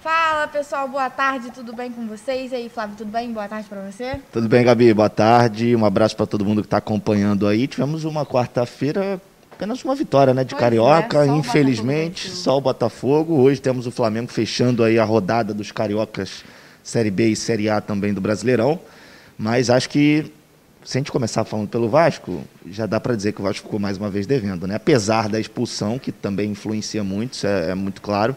Fala pessoal, boa tarde, tudo bem com vocês? E aí, Flávio, tudo bem? Boa tarde para você. Tudo bem, Gabi? Boa tarde. Um abraço para todo mundo que está acompanhando aí. Tivemos uma quarta-feira, apenas uma vitória, né, de Pois Carioca, é, só infelizmente, só o Botafogo. Hoje temos o Flamengo fechando aí a rodada dos cariocas Série B e Série A também do Brasileirão. Mas acho que se a gente começar falando pelo Vasco, já dá para dizer que o Vasco ficou mais uma vez devendo, né? Apesar da expulsão, que também influencia muito, isso é, é muito claro.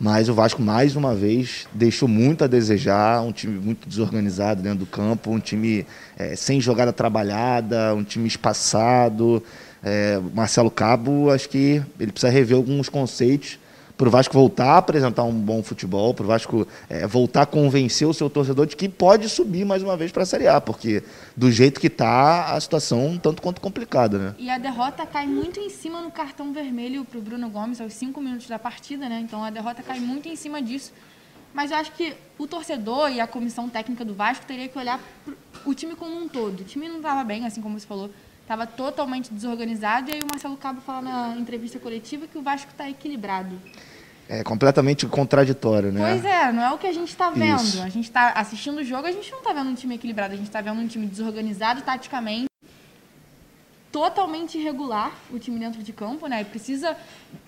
Mas o Vasco, mais uma vez, deixou muito a desejar. Um time muito desorganizado dentro do campo, um time eh, sem jogada trabalhada, um time espaçado. O Marcelo Cabo, acho que ele precisa rever alguns conceitos para o Vasco voltar a apresentar um bom futebol, para o Vasco eh, voltar a convencer o seu torcedor de que pode subir mais uma vez para a Série A, porque do jeito que está, a situação um tanto quanto complicada, né? E a derrota cai muito em cima no cartão vermelho para o Bruno Gomes aos cinco minutos da partida, né? Então a derrota cai muito em cima disso. Mas eu acho que o torcedor e a comissão técnica do Vasco teria que olhar o time como um todo. O time não estava bem, assim como você falou, estava totalmente desorganizado. E aí o Marcelo Cabo fala na entrevista coletiva que o Vasco está equilibrado. É completamente contraditório, né? Pois é, não é o que a gente está vendo. Isso. A gente está assistindo o jogo, a gente não está vendo um time equilibrado, a gente está vendo um time desorganizado taticamente, totalmente irregular, o time dentro de campo, né? Precisa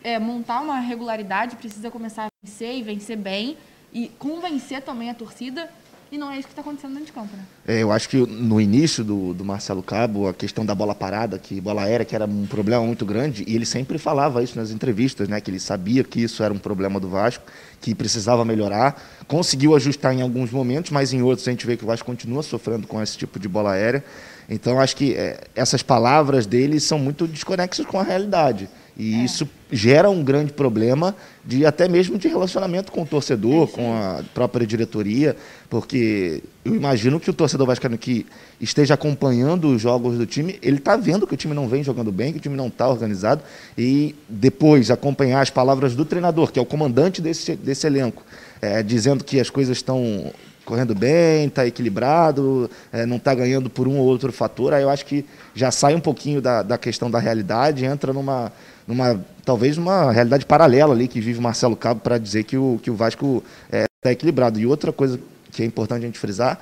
é, montar uma regularidade, precisa começar a vencer e vencer bem e convencer também a torcida. E não é isso que está acontecendo dentro de campo, né? É, eu acho que no início do, do Marcelo Cabo, a questão da bola parada, que bola aérea, que era um problema muito grande, e ele sempre falava isso nas entrevistas, né? Que ele sabia que isso era um problema do Vasco, que precisava melhorar. Conseguiu ajustar em alguns momentos, mas em outros a gente vê que o Vasco continua sofrendo com esse tipo de bola aérea. Então acho que é, essas palavras dele são muito desconexas com a realidade. E isso gera um grande problema de até mesmo de relacionamento com o torcedor, com a própria diretoria, porque eu imagino que o torcedor vascaíno que esteja acompanhando os jogos do time, ele está vendo que o time não vem jogando bem, que o time não está organizado, e depois acompanhar as palavras do treinador, que é o comandante desse, desse elenco, é, dizendo que as coisas estão correndo bem, está equilibrado, é, não está ganhando por um ou outro fator, aí eu acho que já sai um pouquinho da, da questão da realidade, entra numa, numa talvez uma realidade paralela ali que vive o Marcelo Cabo para dizer que o, que o Vasco está equilibrado. E outra coisa que é importante a gente frisar,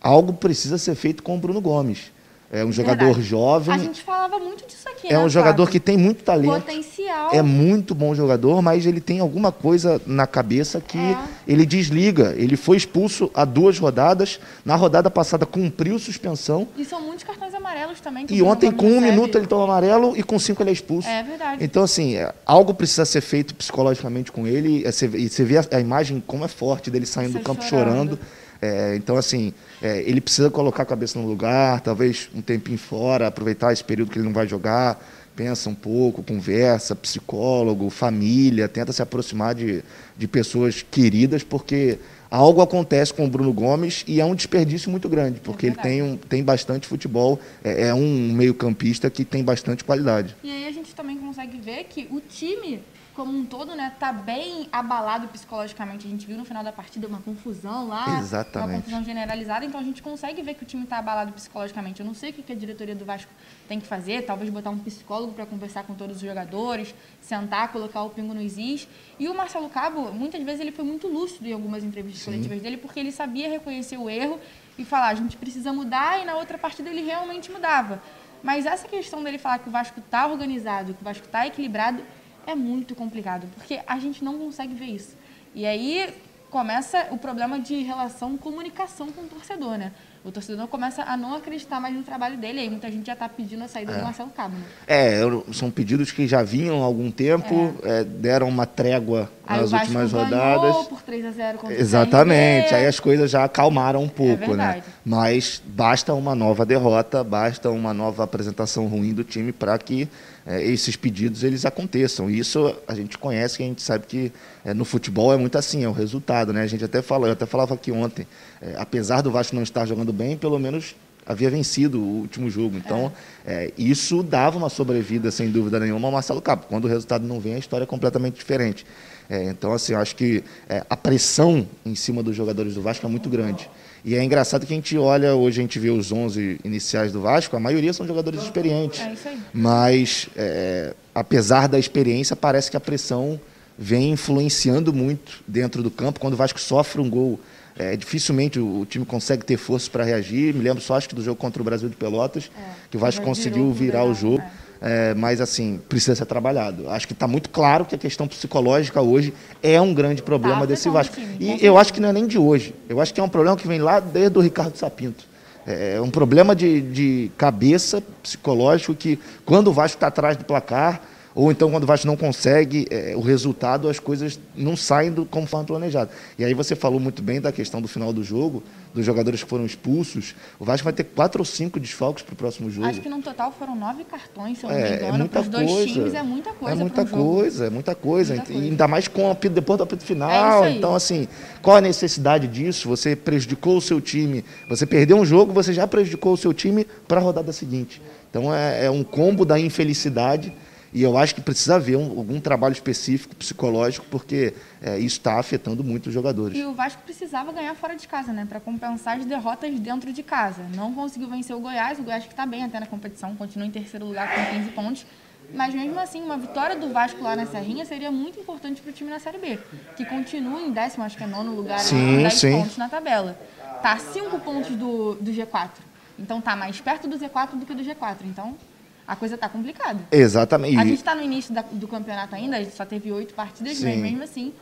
algo precisa ser feito com o Bruno Gomes. É um jogador Verdade. jovem, A gente falava muito disso aqui, é né, um jogador Flávio? que tem muito talento. Potencial. É muito bom jogador, mas ele tem alguma coisa na cabeça que É. ele desliga. Ele foi expulso há duas rodadas. Na rodada passada cumpriu suspensão. E são muitos cartões amarelos também. E ontem, com um recebe. minuto, ele toma amarelo e com cinco ele é expulso. É verdade. Então, assim, é, algo precisa ser feito psicologicamente com ele. É, você E você vê a, imagem como é forte dele saindo Sai do campo chorando. chorando. É, então, assim, é, ele precisa colocar a cabeça no lugar, talvez um tempinho fora, aproveitar esse período que ele não vai jogar, pensa um pouco, conversa, psicólogo, família, tenta se aproximar de, de pessoas queridas, porque algo acontece com o Bruno Gomes e é um desperdício muito grande, porque ele verdade. tem, um, tem bastante futebol, é, é um meio-campista que tem bastante qualidade. E aí a gente também consegue ver que o time como um todo, né, tá bem abalado psicologicamente. A gente viu no final da partida uma confusão lá, Exatamente. uma confusão generalizada, então a gente consegue ver que o time tá abalado psicologicamente. Eu não sei o que a diretoria do Vasco tem que fazer, talvez botar um psicólogo para conversar com todos os jogadores, sentar, colocar o pingo nos is. E o Marcelo Cabo, muitas vezes ele foi muito lúcido em algumas entrevistas coletivas dele, porque ele sabia reconhecer o erro e falar, a gente precisa mudar, e na outra partida ele realmente mudava. Mas essa questão dele falar que o Vasco está organizado, que o Vasco está equilibrado, é muito complicado, porque a gente não consegue ver isso. E aí começa o problema de relação, comunicação com o torcedor, né? O torcedor começa a não acreditar mais no trabalho dele, aí muita gente já está pedindo a saída do Marcelo Cabo, né? É, são pedidos que já vinham há algum tempo, é, deram uma trégua Aí nas últimas rodadas. por 3 a 0 contra Exatamente, aí as coisas já acalmaram um pouco, né? Mas basta uma nova derrota, basta uma nova apresentação ruim do time para que eh, esses pedidos eles aconteçam. E isso a gente conhece, que a gente sabe que eh, no futebol é muito assim, é o resultado, né? A gente até falou, eu até falava aqui ontem, eh, apesar do Vasco não estar jogando bem, pelo menos havia vencido o último jogo. Então, eh, isso dava uma sobrevida, sem dúvida nenhuma, ao Marcelo Cabo. Quando o resultado não vem, a história é completamente diferente. É, então, assim, eu acho que é, a pressão em cima dos jogadores do Vasco é muito grande. E é engraçado que a gente olha, hoje a gente vê os 11 iniciais do Vasco, a maioria são jogadores experientes. É isso aí. Mas, é, apesar da experiência, parece que a pressão vem influenciando muito dentro do campo. Quando o Vasco sofre um gol, é, dificilmente o, time consegue ter força para reagir. Me lembro só acho que do jogo contra o Brasil de Pelotas, é, que o Vasco conseguiu virar o jogo. É. é. mas assim, precisa ser trabalhado. Acho que está muito claro que a questão psicológica hoje é um grande problema tá, desse Vasco. E eu acho que não é nem de hoje. Eu acho que é um problema que vem lá desde o Ricardo Sapinto. É, é um problema de, de cabeça psicológico que, quando o Vasco está atrás do placar, ou então quando o Vasco não consegue é, o resultado, as coisas não saem do, conforme planejado. E aí você falou muito bem da questão do final do jogo, dos jogadores que foram expulsos. O Vasco vai ter quatro ou cinco desfalques para o próximo jogo. Acho que no total foram nove cartões, se eu não é, me engano. É muita Para os dois coisa. times é muita coisa. É muita coisa, é muita coisa. Muita coisa. Ainda mais com o apito, depois do apito final. É então, assim, qual a necessidade disso? Você prejudicou o seu time, você perdeu um jogo, você já prejudicou o seu time para a rodada seguinte. Então é, é um combo da infelicidade e eu acho que precisa haver um, algum trabalho específico, psicológico, porque é, isso está afetando muito os jogadores. E o Vasco precisava ganhar fora de casa, né? Para compensar as derrotas dentro de casa. Não conseguiu vencer o Goiás, o Goiás que está bem até na competição, continua em terceiro lugar com 15 pontos. Mas mesmo assim, uma vitória do Vasco lá na Serrinha seria muito importante para o time na Série B, que continua em décimo, acho que é nono lugar, sim, 10 sim. pontos na tabela. Tá a 5 pontos do, do G4. Então tá mais perto do Z4 do que do G4. Então a coisa está complicada. Exatamente. A gente está no início da, do campeonato ainda, a gente só teve oito partidas, Sim. mas mesmo assim.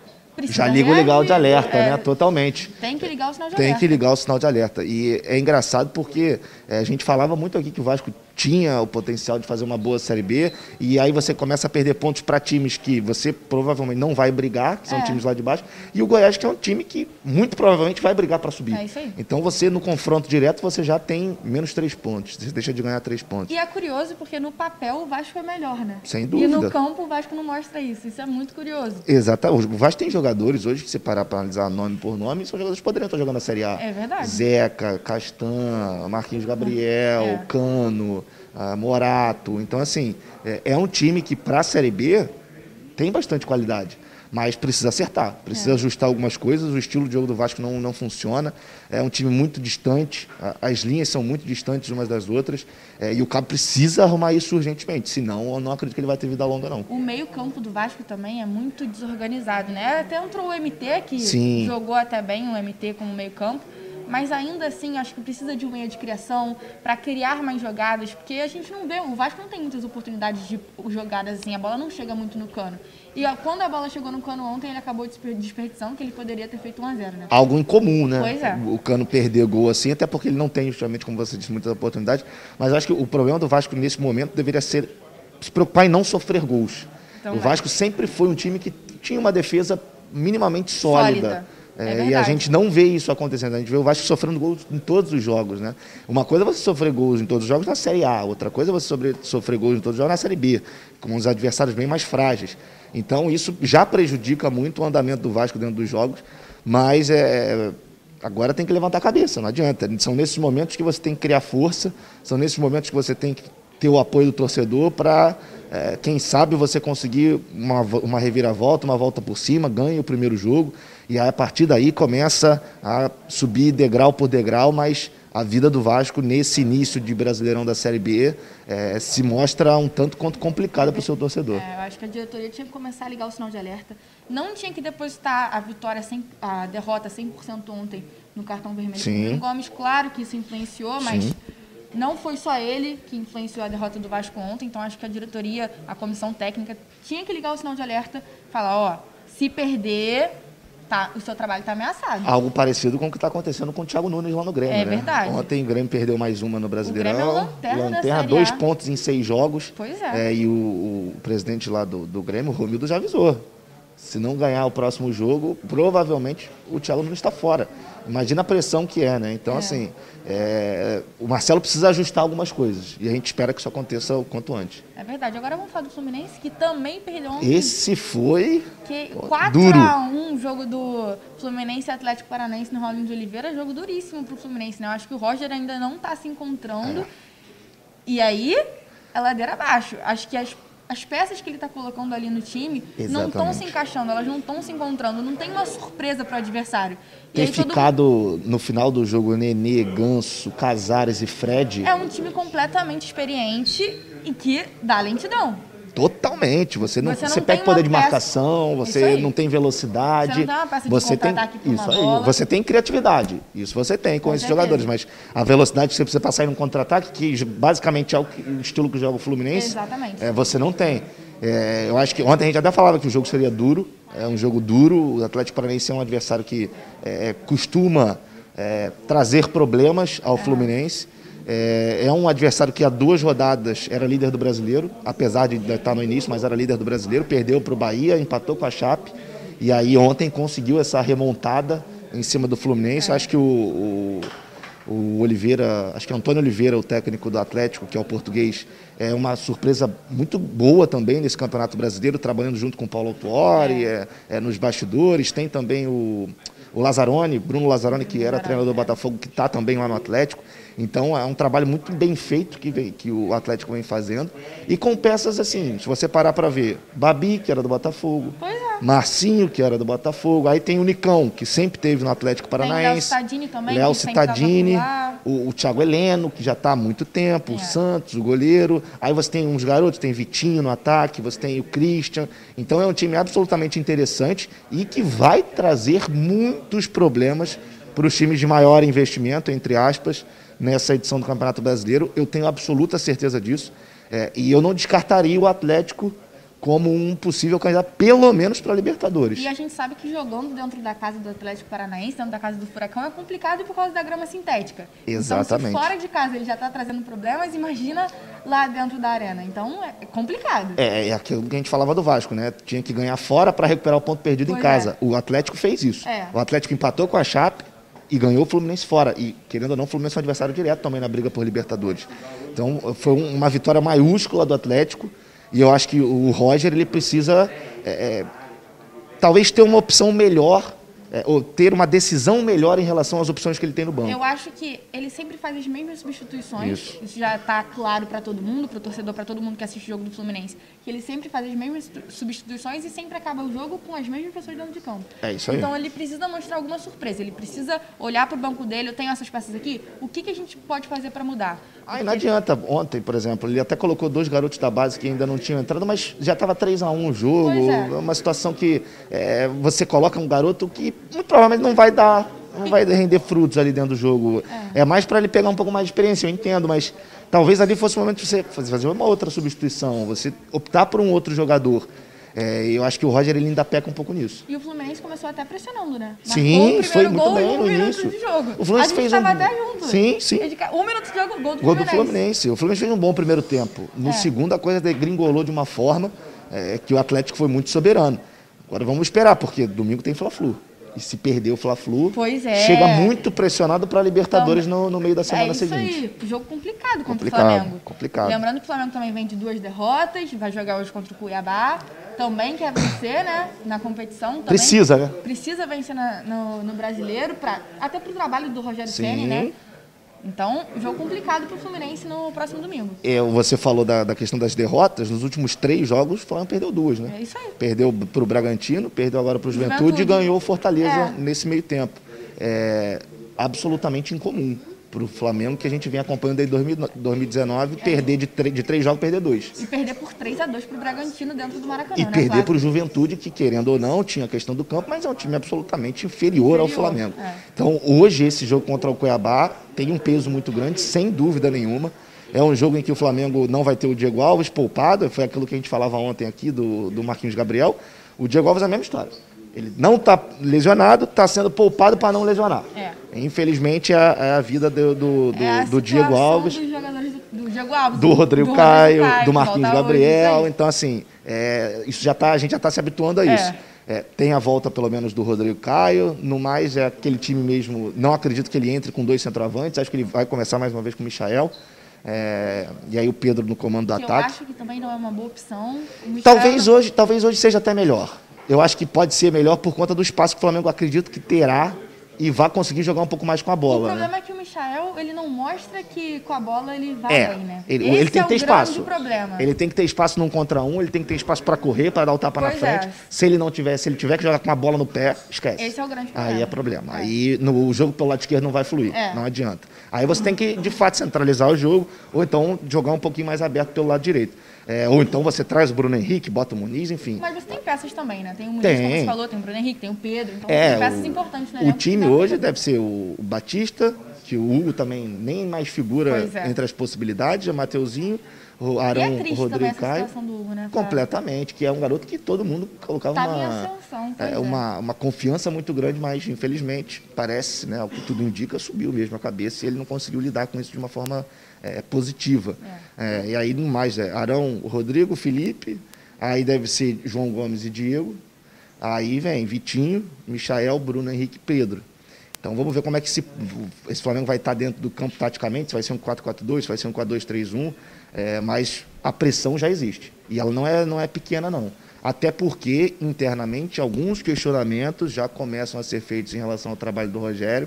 Já liga o legal de alerta, é, né? Totalmente. Tem que ligar o sinal de tem alerta. Tem que ligar o sinal de alerta. E é engraçado porque é, a gente falava muito aqui que o Vasco tinha o potencial de fazer uma boa Série B, e aí você começa a perder pontos para times que você provavelmente não vai brigar, que são é. times lá de baixo, e o Goiás que é um time que muito provavelmente vai brigar para subir. É isso aí. Então você, no confronto direto, você já tem menos três pontos, você deixa de ganhar três pontos. E é curioso porque no papel o Vasco é melhor, né? Sem dúvida. E no campo o Vasco não mostra isso, isso é muito curioso. Exato. O Vasco tem jogadores hoje, que você parar para analisar nome por nome, são jogadores que poderiam estar jogando na Série A. É verdade. Zeca, Castan, Marquinhos Gabriel, é. Cano uh, Morato. Então, assim, é, é um time que, para a Série B, tem bastante qualidade mas precisa acertar, precisa é. ajustar algumas coisas. O estilo de jogo do Vasco não, não funciona. É um time muito distante, as linhas são muito distantes umas das outras. É, e o Cabo precisa arrumar isso urgentemente, senão eu não acredito que ele vai ter vida longa, não. O meio-campo do Vasco também é muito desorganizado, né? Até entrou o MT, que Sim. jogou até bem o MT como meio-campo mas ainda assim acho que precisa de um meio de criação para criar mais jogadas, porque a gente não vê, o Vasco não tem muitas oportunidades de jogadas assim, a bola não chega muito no cano. E ó, quando a bola chegou no cano ontem, ele acabou desperdiçando, que ele poderia ter feito 1 a 0 né? Algo incomum, né? Pois é. O cano perder gol assim, até porque ele não tem, justamente, como você disse, muitas oportunidades. Mas acho que o problema do Vasco nesse momento deveria ser se preocupar em não sofrer gols. Então, o Vasco sempre foi um time que tinha uma defesa minimamente sólida. sólida. É, é e a gente não vê isso acontecendo. A gente vê o Vasco sofrendo gols em todos os jogos, né? Uma coisa é você sofrer gols em todos os jogos na Série A, outra coisa é você sobre, sofrer gols em todos os jogos na Série B, com os adversários bem mais frágeis. Então isso já prejudica muito o andamento do Vasco dentro dos jogos, mas é, agora tem que levantar a cabeça, não adianta. São nesses momentos que você tem que criar força, são nesses momentos que você tem que ter o apoio do torcedor para, é, quem sabe, você conseguir uma, uma reviravolta, uma volta por cima, ganhe o primeiro jogo. E a partir daí começa a subir degrau por degrau, mas a vida do Vasco nesse início de Brasileirão da Série B é, se mostra um tanto quanto complicada para o seu torcedor. É, eu acho que a diretoria tinha que começar a ligar o sinal de alerta. Não tinha que depositar a vitória, sem, a derrota 100% ontem no cartão vermelho Sim. do Gomes. Claro que isso influenciou, mas Sim. não foi só ele que influenciou a derrota do Vasco ontem. Então acho que a diretoria, a comissão técnica, tinha que ligar o sinal de alerta, falar, ó, se perder, tá, o seu trabalho está ameaçado. Algo parecido com o que está acontecendo com o Thiago Nunes lá no Grêmio. É né? verdade. Ontem o Grêmio perdeu mais uma no Brasileirão. O Grêmio é lanterna, lanterna dois pontos em seis jogos. Pois é. é e o, o, presidente lá do, do Grêmio, o Romildo, já avisou. Se não ganhar o próximo jogo, provavelmente o Thiago Nunes está fora. Imagina a pressão que é, né? Então, é. assim, é, o Marcelo precisa ajustar algumas coisas. E a gente espera que isso aconteça o quanto antes. É verdade. Agora vamos falar do Fluminense, que também perdeu ontem. Esse foi. Que 4x1 jogo do Fluminense e Atlético Paranaense no Rollins de Oliveira. Jogo duríssimo para o Fluminense, né? Eu acho que o Roger ainda não está se encontrando. É. E aí, é ladeira abaixo. Acho que as as peças que ele está colocando ali no time Exatamente. não estão se encaixando, elas não estão se encontrando, não tem uma surpresa para o adversário. E Ter ficado no final do jogo Nenê, Ganso, Casares e Fred. É um time completamente experiente e que dá lentidão. Totalmente. Você não, Você você, não pega tem poder uma de peça- marcação, você não tem velocidade. Você não tem uma peça de você tem isso aí. bola. Você tem criatividade. Isso você tem com, Com esses certeza. jogadores, mas a velocidade que você precisa passar em um contra-ataque, que basicamente é o, estilo que joga o Fluminense, Exatamente. é, você não tem. É, eu acho que ontem a gente até falava que o jogo seria duro, é um jogo duro. O Atlético Paranaense é um adversário que é, costuma é, trazer problemas ao Fluminense. É, é um adversário que há duas rodadas era líder do brasileiro, apesar de estar no início, mas era líder do brasileiro. Perdeu para o Bahia, empatou com a Chape. E aí ontem conseguiu essa remontada em cima do Fluminense. Acho que o, o, o Oliveira, acho que é Antônio Oliveira, o técnico do Atlético, que é o português, é uma surpresa muito boa também nesse Campeonato Brasileiro, trabalhando junto com o Paulo Autuori, é, é, nos bastidores. Tem também o, o Lazzaroni, Bruno Lazzaroni, que era treinador do Botafogo, que está também lá no Atlético. Então é um trabalho muito bem feito que, vem, que o Atlético vem fazendo. E com peças assim, se você parar para ver, Babi, que era do Botafogo, Pois é. Marcinho, que era do Botafogo, aí tem o Nicão, que sempre teve no Atlético o Léo Paranaense. Cittadini também, Léo Cittadini, o, o Thiago Heleno, que já está há muito tempo, É. o Santos, o goleiro. Aí você tem uns garotos, tem Vitinho no ataque, você tem o Christian. Então é um time absolutamente interessante e que vai trazer muitos problemas para os times de maior investimento, entre aspas, nessa edição do Campeonato Brasileiro. Eu tenho absoluta certeza disso. É, e eu não descartaria o Atlético como um possível candidato, pelo menos para a Libertadores. E a gente sabe que jogando dentro da casa do Atlético Paranaense, dentro da casa do Furacão, é complicado por causa da grama sintética. Exatamente. Então, se fora de casa ele já está trazendo problemas, imagina lá dentro da arena. Então, é complicado. É, é aquilo que a gente falava do Vasco, né? Tinha que ganhar fora para recuperar o ponto perdido em Pois casa. é. O Atlético fez isso. É. O Atlético empatou com a Chape e ganhou o Fluminense fora. E, querendo ou não, o Fluminense é um adversário direto também na briga por Libertadores. Então, foi um- uma vitória maiúscula do Atlético. E eu acho que o Roger, ele precisa é, é, talvez ter uma opção melhor, é, ou ter uma decisão melhor em relação às opções que ele tem no banco. Eu acho que ele sempre faz as mesmas substituições. Isso. já está claro para todo mundo, para o torcedor, para todo mundo que assiste o jogo do Fluminense, que ele sempre faz as mesmas tu- substituições e sempre acaba o jogo com as mesmas pessoas dentro de campo. É isso aí. Então ele precisa mostrar alguma surpresa, ele precisa olhar para o banco dele, eu tenho essas peças aqui, o que, que a gente pode fazer para mudar? Aí não adianta. Ontem, por exemplo, ele até colocou dois garotos da base que ainda não tinham entrado, mas já estava 3 a 1 o jogo. Pois é. Uma situação que é, você coloca um garoto que muito provavelmente não vai dar, não vai render frutos ali dentro do jogo. É, mais para ele pegar um pouco mais de experiência, eu entendo, mas talvez ali fosse o momento de você fazer uma outra substituição, você optar por um outro jogador. É, eu acho que o Roger ele ainda peca um pouco nisso. E o Fluminense começou até pressionando, né? Marcou Sim, foi muito gol bem em um no minuto início. de jogo. O Fluminense a gente fez um- até junto. Sim, sim. Um minuto de jogo, gol do Gol do Fluminense. Fluminense. O Fluminense fez um bom primeiro tempo. No É. segundo, a coisa degringolou de uma forma é, que o Atlético foi muito soberano. Agora vamos esperar, porque domingo tem Fla-Flu. E se perder o Fla-Flu, Pois é. chega muito pressionado para a Libertadores no, no meio da semana é isso seguinte. aí, jogo complicado contra Complicado, o Flamengo. complicado. Lembrando que o Flamengo também vem de duas derrotas, vai jogar hoje contra o Cuiabá. Também quer vencer, né? Na competição. Precisa, né? Precisa vencer na- no, no brasileiro, pra, até pro trabalho do Rogério. Ceni, né? Então, jogo complicado pro Fluminense no próximo domingo. É, você falou da, da questão das derrotas. Nos últimos três jogos, o Flamengo perdeu duas, né? É isso aí. Perdeu para o Bragantino, perdeu agora para o Juventude, Juventude. e ganhou o Fortaleza É. nesse meio tempo. É absolutamente incomum para o Flamengo, que a gente vem acompanhando desde 2000 2019, perder de, de três jogos, perder dois. E perder por 3 a 2 pro Bragantino dentro do Maracanã, E né? perder para o Juventude, que querendo ou não, tinha a questão do campo, mas é um time absolutamente inferior, ao Inferior, Flamengo. é. Então, hoje, esse jogo contra o Cuiabá tem um peso muito grande, sem dúvida nenhuma. É um jogo em que o Flamengo não vai ter o Diego Alves poupado, foi aquilo que a gente falava ontem aqui do, do Marquinhos Gabriel. O Diego Alves é a mesma história. Ele não está lesionado, está sendo poupado para não lesionar. É. Infelizmente, é a, é a vida do, do, do- É a do Diego Alves Dos jogadores do, do Diego Alves. do Rodrigo Caio, do que Marquinhos volta hoje, Gabriel. isso aí. Então, assim, é, isso já tá, a gente já está se habituando a É. isso. É, tem a volta, pelo menos, do Rodrigo Caio. No mais, é aquele time mesmo. Não acredito que ele entre com dois centroavantes. Acho que ele vai começar mais uma vez com o Michael. É, e aí o Pedro no comando do Que eu ataque. acho que também não é uma boa opção. Talvez hoje, talvez hoje seja até melhor. Eu acho que pode ser melhor por conta do espaço que o Flamengo acredito que terá e vai conseguir jogar um pouco mais com a O bola. né? problema é que o Michael, ele não mostra que com a bola ele vai É, bem, né? ele, ele tem é que ter o espaço. problema. Ele tem que ter espaço num contra um, ele tem que ter espaço para correr, para dar o tapa na Pois é. frente. Se ele não tiver, se ele tiver que jogar com a bola no pé, esquece. Esse é o grande Aí é problema. problema. É. Aí no o jogo pelo lado esquerdo não vai fluir. É. Não adianta. Aí você tem que, de fato, centralizar o jogo, ou então jogar um pouquinho mais aberto pelo lado direito. É, ou então você traz o Bruno Henrique, bota o Muniz, enfim. Mas você tem peças também, né? Tem o Muniz, Tem. como você falou, tem o Bruno Henrique, tem o Pedro. Então É, tem peças o- importantes, né? O time hoje deve ser o Batista, que o Hugo também nem mais figura é. entre as possibilidades, o Mateuzinho, o E Arão, é triste também Rodrigo Caio. Hugo, né? Completamente, que é um garoto que todo mundo colocava em uma, ascensão, é, é. uma, uma confiança muito grande, mas infelizmente, parece, né, o que tudo indica, subiu mesmo a cabeça e ele não conseguiu lidar com isso de uma forma é, positiva. É, e aí, no mais, é Arão, Rodrigo, Felipe, aí deve ser João Gomes e Diego, aí vem Vitinho, Michael, Bruno Henrique e Pedro. Então vamos ver como é que esse, esse Flamengo vai estar dentro do campo taticamente, se vai ser um 4-4-2, se vai ser um 4-2-3-1, é, mas a pressão já existe. E ela não é, não é pequena, não. Até porque, internamente, alguns questionamentos já começam a ser feitos em relação ao trabalho do Rogério.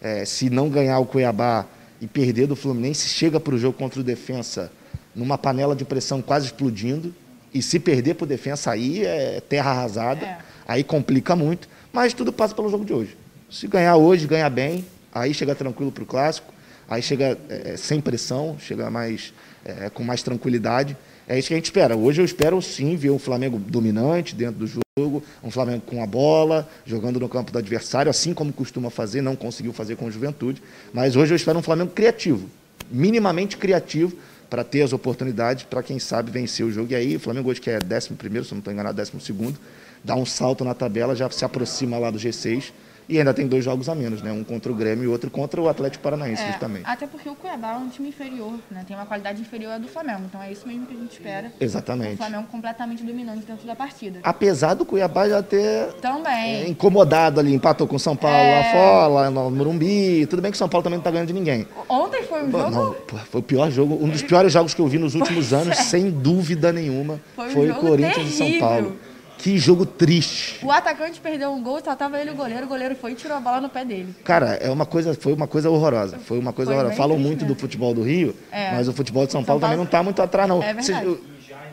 É, se não ganhar o Cuiabá e perder do Fluminense, chega para o jogo contra o Defensa numa panela de pressão quase explodindo. E se perder para o Defensa aí é terra arrasada. É. Aí complica muito. Mas tudo passa pelo jogo de hoje. Se ganhar hoje, ganha bem. Aí chega tranquilo para o clássico. Aí chega é, sem pressão, chega mais é, com mais tranquilidade. É isso que a gente espera. Hoje eu espero sim ver um Flamengo dominante dentro do jogo, um Flamengo com a bola, jogando no campo do adversário, assim como costuma fazer, não conseguiu fazer com o Juventude. Mas hoje eu espero um Flamengo criativo, minimamente criativo, para ter as oportunidades, para quem sabe vencer o jogo. E aí, o Flamengo hoje que é 11, se não estou enganado, 12, dá um salto na tabela, já se aproxima lá do G6. E ainda tem dois jogos a menos, né? Um contra o Grêmio e outro contra o Atlético Paranaense, É, justamente. até porque o Cuiabá é um time inferior, né? Tem uma qualidade inferior à do Flamengo. Então é isso mesmo que a gente espera. O Exatamente. Flamengo completamente dominante dentro da partida. Apesar do Cuiabá já ter é, Também. incomodado ali, empatou com o São Paulo É. lá fora, no Morumbi. Tudo bem que o São Paulo também não tá ganhando de ninguém. Ontem foi um jogo. não, foi o pior jogo, um dos piores jogos que eu vi nos últimos anos, sem dúvida nenhuma. Foi um Foi, o Corinthians e São terrível. Paulo. Que jogo triste. O atacante perdeu um gol, só tava ele o goleiro. O goleiro foi e tirou a bola no pé dele. Cara, é uma coisa, foi uma coisa horrorosa. Foi uma coisa Foi horrorosa. Falam muito do mesmo. futebol do Rio, É. mas o futebol de São, São Paulo, também Paulo- não está muito atrás, não. É verdade.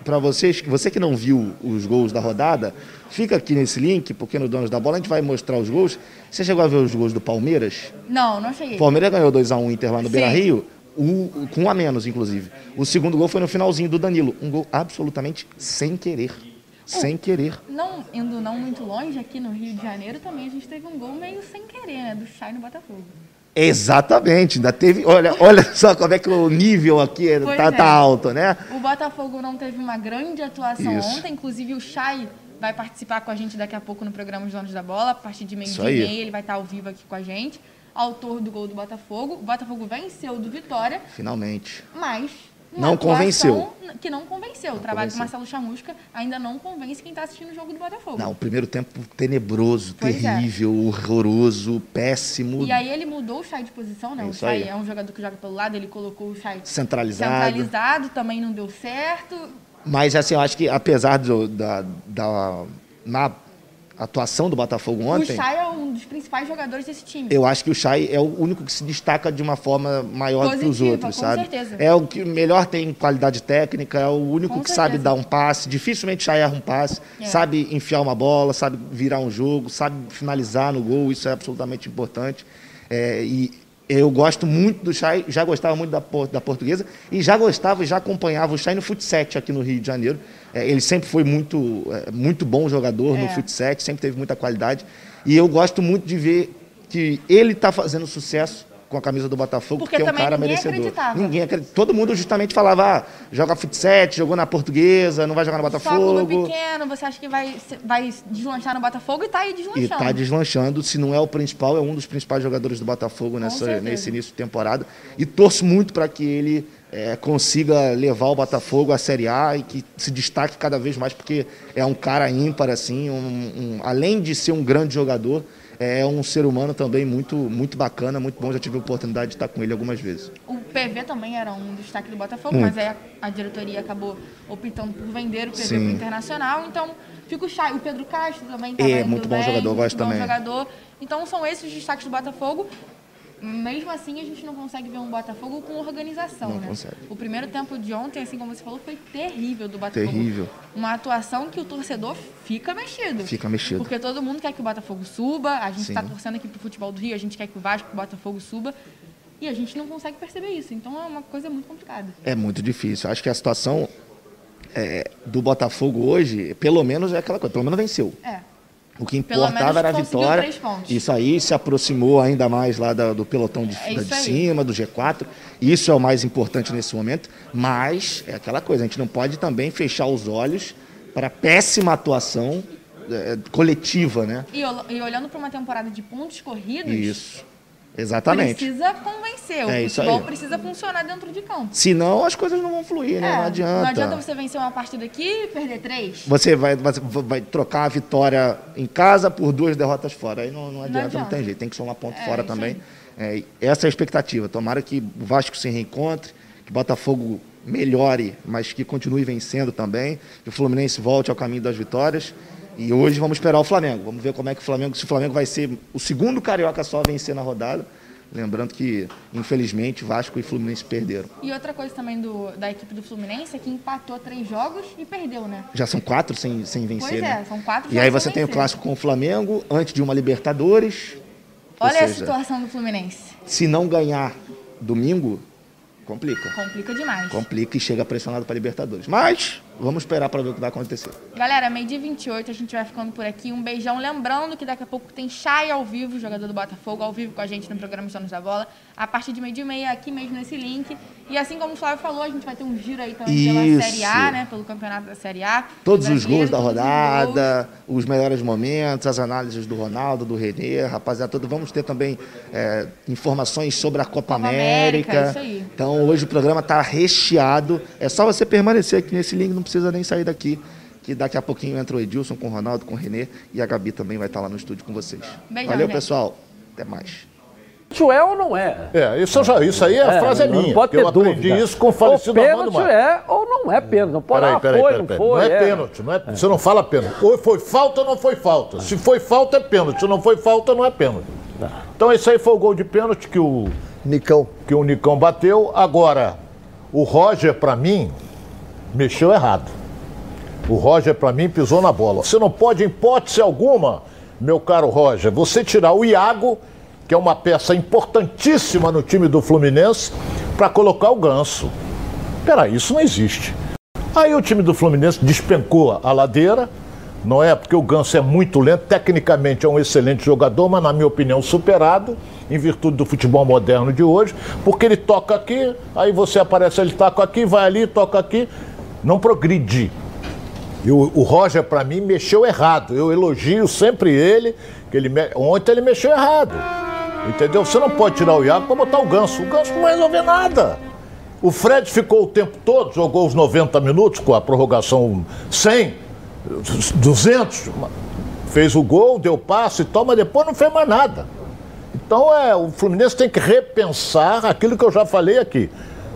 Para vocês, você que não viu os gols da rodada, fica aqui nesse link, porque no Donos da Bola a gente vai mostrar os gols. Você chegou a ver os gols do Palmeiras? Não, não cheguei. O Palmeiras ganhou 2x1 Inter lá no Sim. Beira Rio, o- com um a menos, inclusive. O segundo gol foi no finalzinho do Danilo. Um gol absolutamente sem querer. Sem querer. Não, indo não muito longe, aqui no Rio de Janeiro também a gente teve um gol meio sem querer, né? Do Chay no Botafogo. Exatamente, ainda teve. Olha, olha só como é que o nível aqui é- tá, é. tá alto, né? O Botafogo não teve uma grande atuação Isso. ontem, inclusive o Chay vai participar com a gente daqui a pouco no programa Os Donos da Bola, a partir de meio Isso dia e meia ele vai estar ao vivo aqui com a gente, autor do gol do Botafogo. O Botafogo venceu do Vitória, Finalmente. mas Não convenceu. Que não convenceu. O trabalho convenceu. do Marcelo Chamusca ainda não convence quem está assistindo o jogo do Botafogo. Não, o primeiro tempo tenebroso, Pois é. terrível, horroroso, péssimo, E aí ele mudou o Chay de posição, né? É o Chay é um jogador que joga pelo lado, ele colocou o Chay centralizado. centralizado, também não deu certo. Mas assim, eu acho que apesar do- da, da na atuação do Botafogo ontem, O Chay é um dos principais jogadores desse time. eu acho que o Chay é o único que se destaca de uma forma maior do que os Positiva, outros, com sabe? certeza. É o que melhor tem qualidade técnica, é o único Com que sabe certeza. dar um passe. Dificilmente o Chay erra um passe, É. sabe enfiar uma bola, sabe virar um jogo, sabe finalizar no gol, isso é absolutamente importante. É, e eu gosto muito do Chay, já gostava muito da, da portuguesa e já gostava e já acompanhava o Chay no futsal aqui no Rio de Janeiro. É, ele sempre foi muito, é, muito bom jogador no É. futsal, sempre teve muita qualidade. E eu gosto muito de ver que ele está fazendo sucesso com a camisa do Botafogo, Porque porque, é um cara ninguém merecedor. acreditava. Ninguém acreditava. Todo mundo justamente falava, ah, joga futsal, jogou na portuguesa, não vai jogar no Só clube Botafogo. pequeno, você acha que vai, vai deslanchar no Botafogo e tá aí E deslanchando. está deslanchando, se não é o principal, é um dos principais jogadores do Botafogo nessa, nesse início de temporada. E torço muito para que ele eh, consiga levar o Botafogo à Série A e que se destaque cada vez mais, porque é um cara ímpar, assim, um- um- além de ser um grande jogador, é um ser humano também muito, muito bacana, muito bom. Já tive a oportunidade de estar com ele algumas vezes. O PV também era um destaque do Botafogo, Muito. mas aí a, a diretoria acabou optando por vender o PV Sim. pro Internacional. Então, fica o Chay. O Pedro Castro também tá É, muito bom bem, jogador, muito gosto bom também. jogador. Então, são esses os destaques do Botafogo. Mesmo assim a gente não consegue ver um Botafogo com organização, Não né? consegue. O primeiro tempo de ontem, assim como você falou, foi terrível do Botafogo. Terrível. Uma atuação que o torcedor fica mexido. Fica mexido. Porque todo mundo quer que o Botafogo suba, a gente está torcendo aqui pro futebol do Rio, a gente quer que o Vasco, o Botafogo suba. E a gente não consegue perceber isso. Então é uma coisa muito complicada. É muito difícil. Acho que a situação é, do Botafogo hoje, pelo menos é aquela coisa, pelo menos venceu. É. O que importava era a vitória. Isso aí se aproximou ainda mais lá da- do pelotão de, É de cima, do G4. Isso é o mais importante nesse momento. Mas é aquela coisa, a gente não pode também fechar os olhos para a péssima atuação é, coletiva, né? E, e olhando para uma temporada de pontos corridos, Isso. Exatamente. precisa convencer. O É isso futebol precisa funcionar dentro de campo. Senão as coisas não vão fluir, né? É, não adianta. Não adianta você vencer uma partida aqui e perder três. Você vai, vai, vai trocar a vitória em casa por duas derrotas fora. Aí não, não, adianta, não, adianta. tem jeito. Tem que somar ponto É, fora também. É, essa é a expectativa. Tomara que o Vasco se reencontre, que o Botafogo melhore, mas que continue vencendo também, que o Fluminense volte ao caminho das vitórias. E hoje vamos esperar o Flamengo. Vamos ver como é que o Flamengo, se o Flamengo vai ser o segundo carioca só a vencer na rodada. Lembrando que, infelizmente, Vasco e Fluminense perderam. E outra coisa também do, da equipe do Fluminense é que empatou três jogos e perdeu, né? Já são quatro sem, sem vencer, Pois é, né? são quatro E aí você tem o vencer. clássico com o Flamengo, antes de uma Libertadores. Olha a seja, situação do Fluminense. Se não ganhar domingo, complica. Complica demais. Complica e chega pressionado para Libertadores. Mas vamos esperar para ver o que vai acontecer. Galera, meio-dia 28, a gente vai ficando por aqui. Um beijão. Lembrando que daqui a pouco tem Chay ao vivo, jogador do Botafogo, ao vivo com a gente no programa Os Donos da Bola. A partir de meio-dia e meia, aqui mesmo nesse link. E assim como o Flávio falou, a gente vai ter um giro aí também pela Isso. Série A, né? Pelo campeonato da Série A. Todos Do os gols da todos os rodada, os melhores momentos, as análises do Ronaldo, do Renê, rapaziada, tudo. Vamos ter também é, informações sobre a Copa, Copa América, América. isso aí. Então hoje o programa está recheado. É só você permanecer aqui nesse link, não precisa nem sair daqui. Que daqui a pouquinho entra o Edilson com o Ronaldo, com o Renê e a Gabi também vai estar lá no estúdio com vocês. Beijão, Valeu, gente. pessoal. Até mais. Isso é ou não é? É, isso, já, isso aí a frase é não minha. pode porque eu ter aprendi dúvida. isso com o falecido o Armando pênalti Matos. é ou não é pênalti. Não pode, Peraí, ah, peraí, foi, peraí, não peraí. foi. Não é pênalti, não é, você não fala pênalti. Ou foi falta ou não foi falta. Se foi falta, é pênalti. Se não foi falta, não é pênalti. Então esse aí foi o gol de pênalti que o, Nicão. que o Nicão bateu. Agora, o Roger, pra mim, mexeu errado. O Roger, pra mim, pisou na bola. Você não pode, em hipótese alguma, meu caro Roger, você tirar o Iago, que é uma peça importantíssima no time do Fluminense, pra colocar o Ganso. Peraí, isso não existe. Aí o time do Fluminense despencou a ladeira, não é? Porque o Ganso é muito lento, tecnicamente é um excelente jogador, mas na minha opinião superado, em virtude do futebol moderno de hoje, porque ele toca aqui, aí você aparece, ele toca aqui, vai ali, toca aqui, não progride. E o, o Roger, pra mim, mexeu errado. Eu elogio sempre ele, que ele me- ontem ele mexeu errado. Entendeu? Você não pode tirar o Iago para botar o Ganso. O Ganso não vai resolver nada. O Fred ficou o tempo todo, jogou os 90 minutos com a prorrogação 100, 200, fez o gol, deu passe e tal, mas depois não fez mais nada. Então é, o Fluminense tem que repensar aquilo que eu já falei aqui.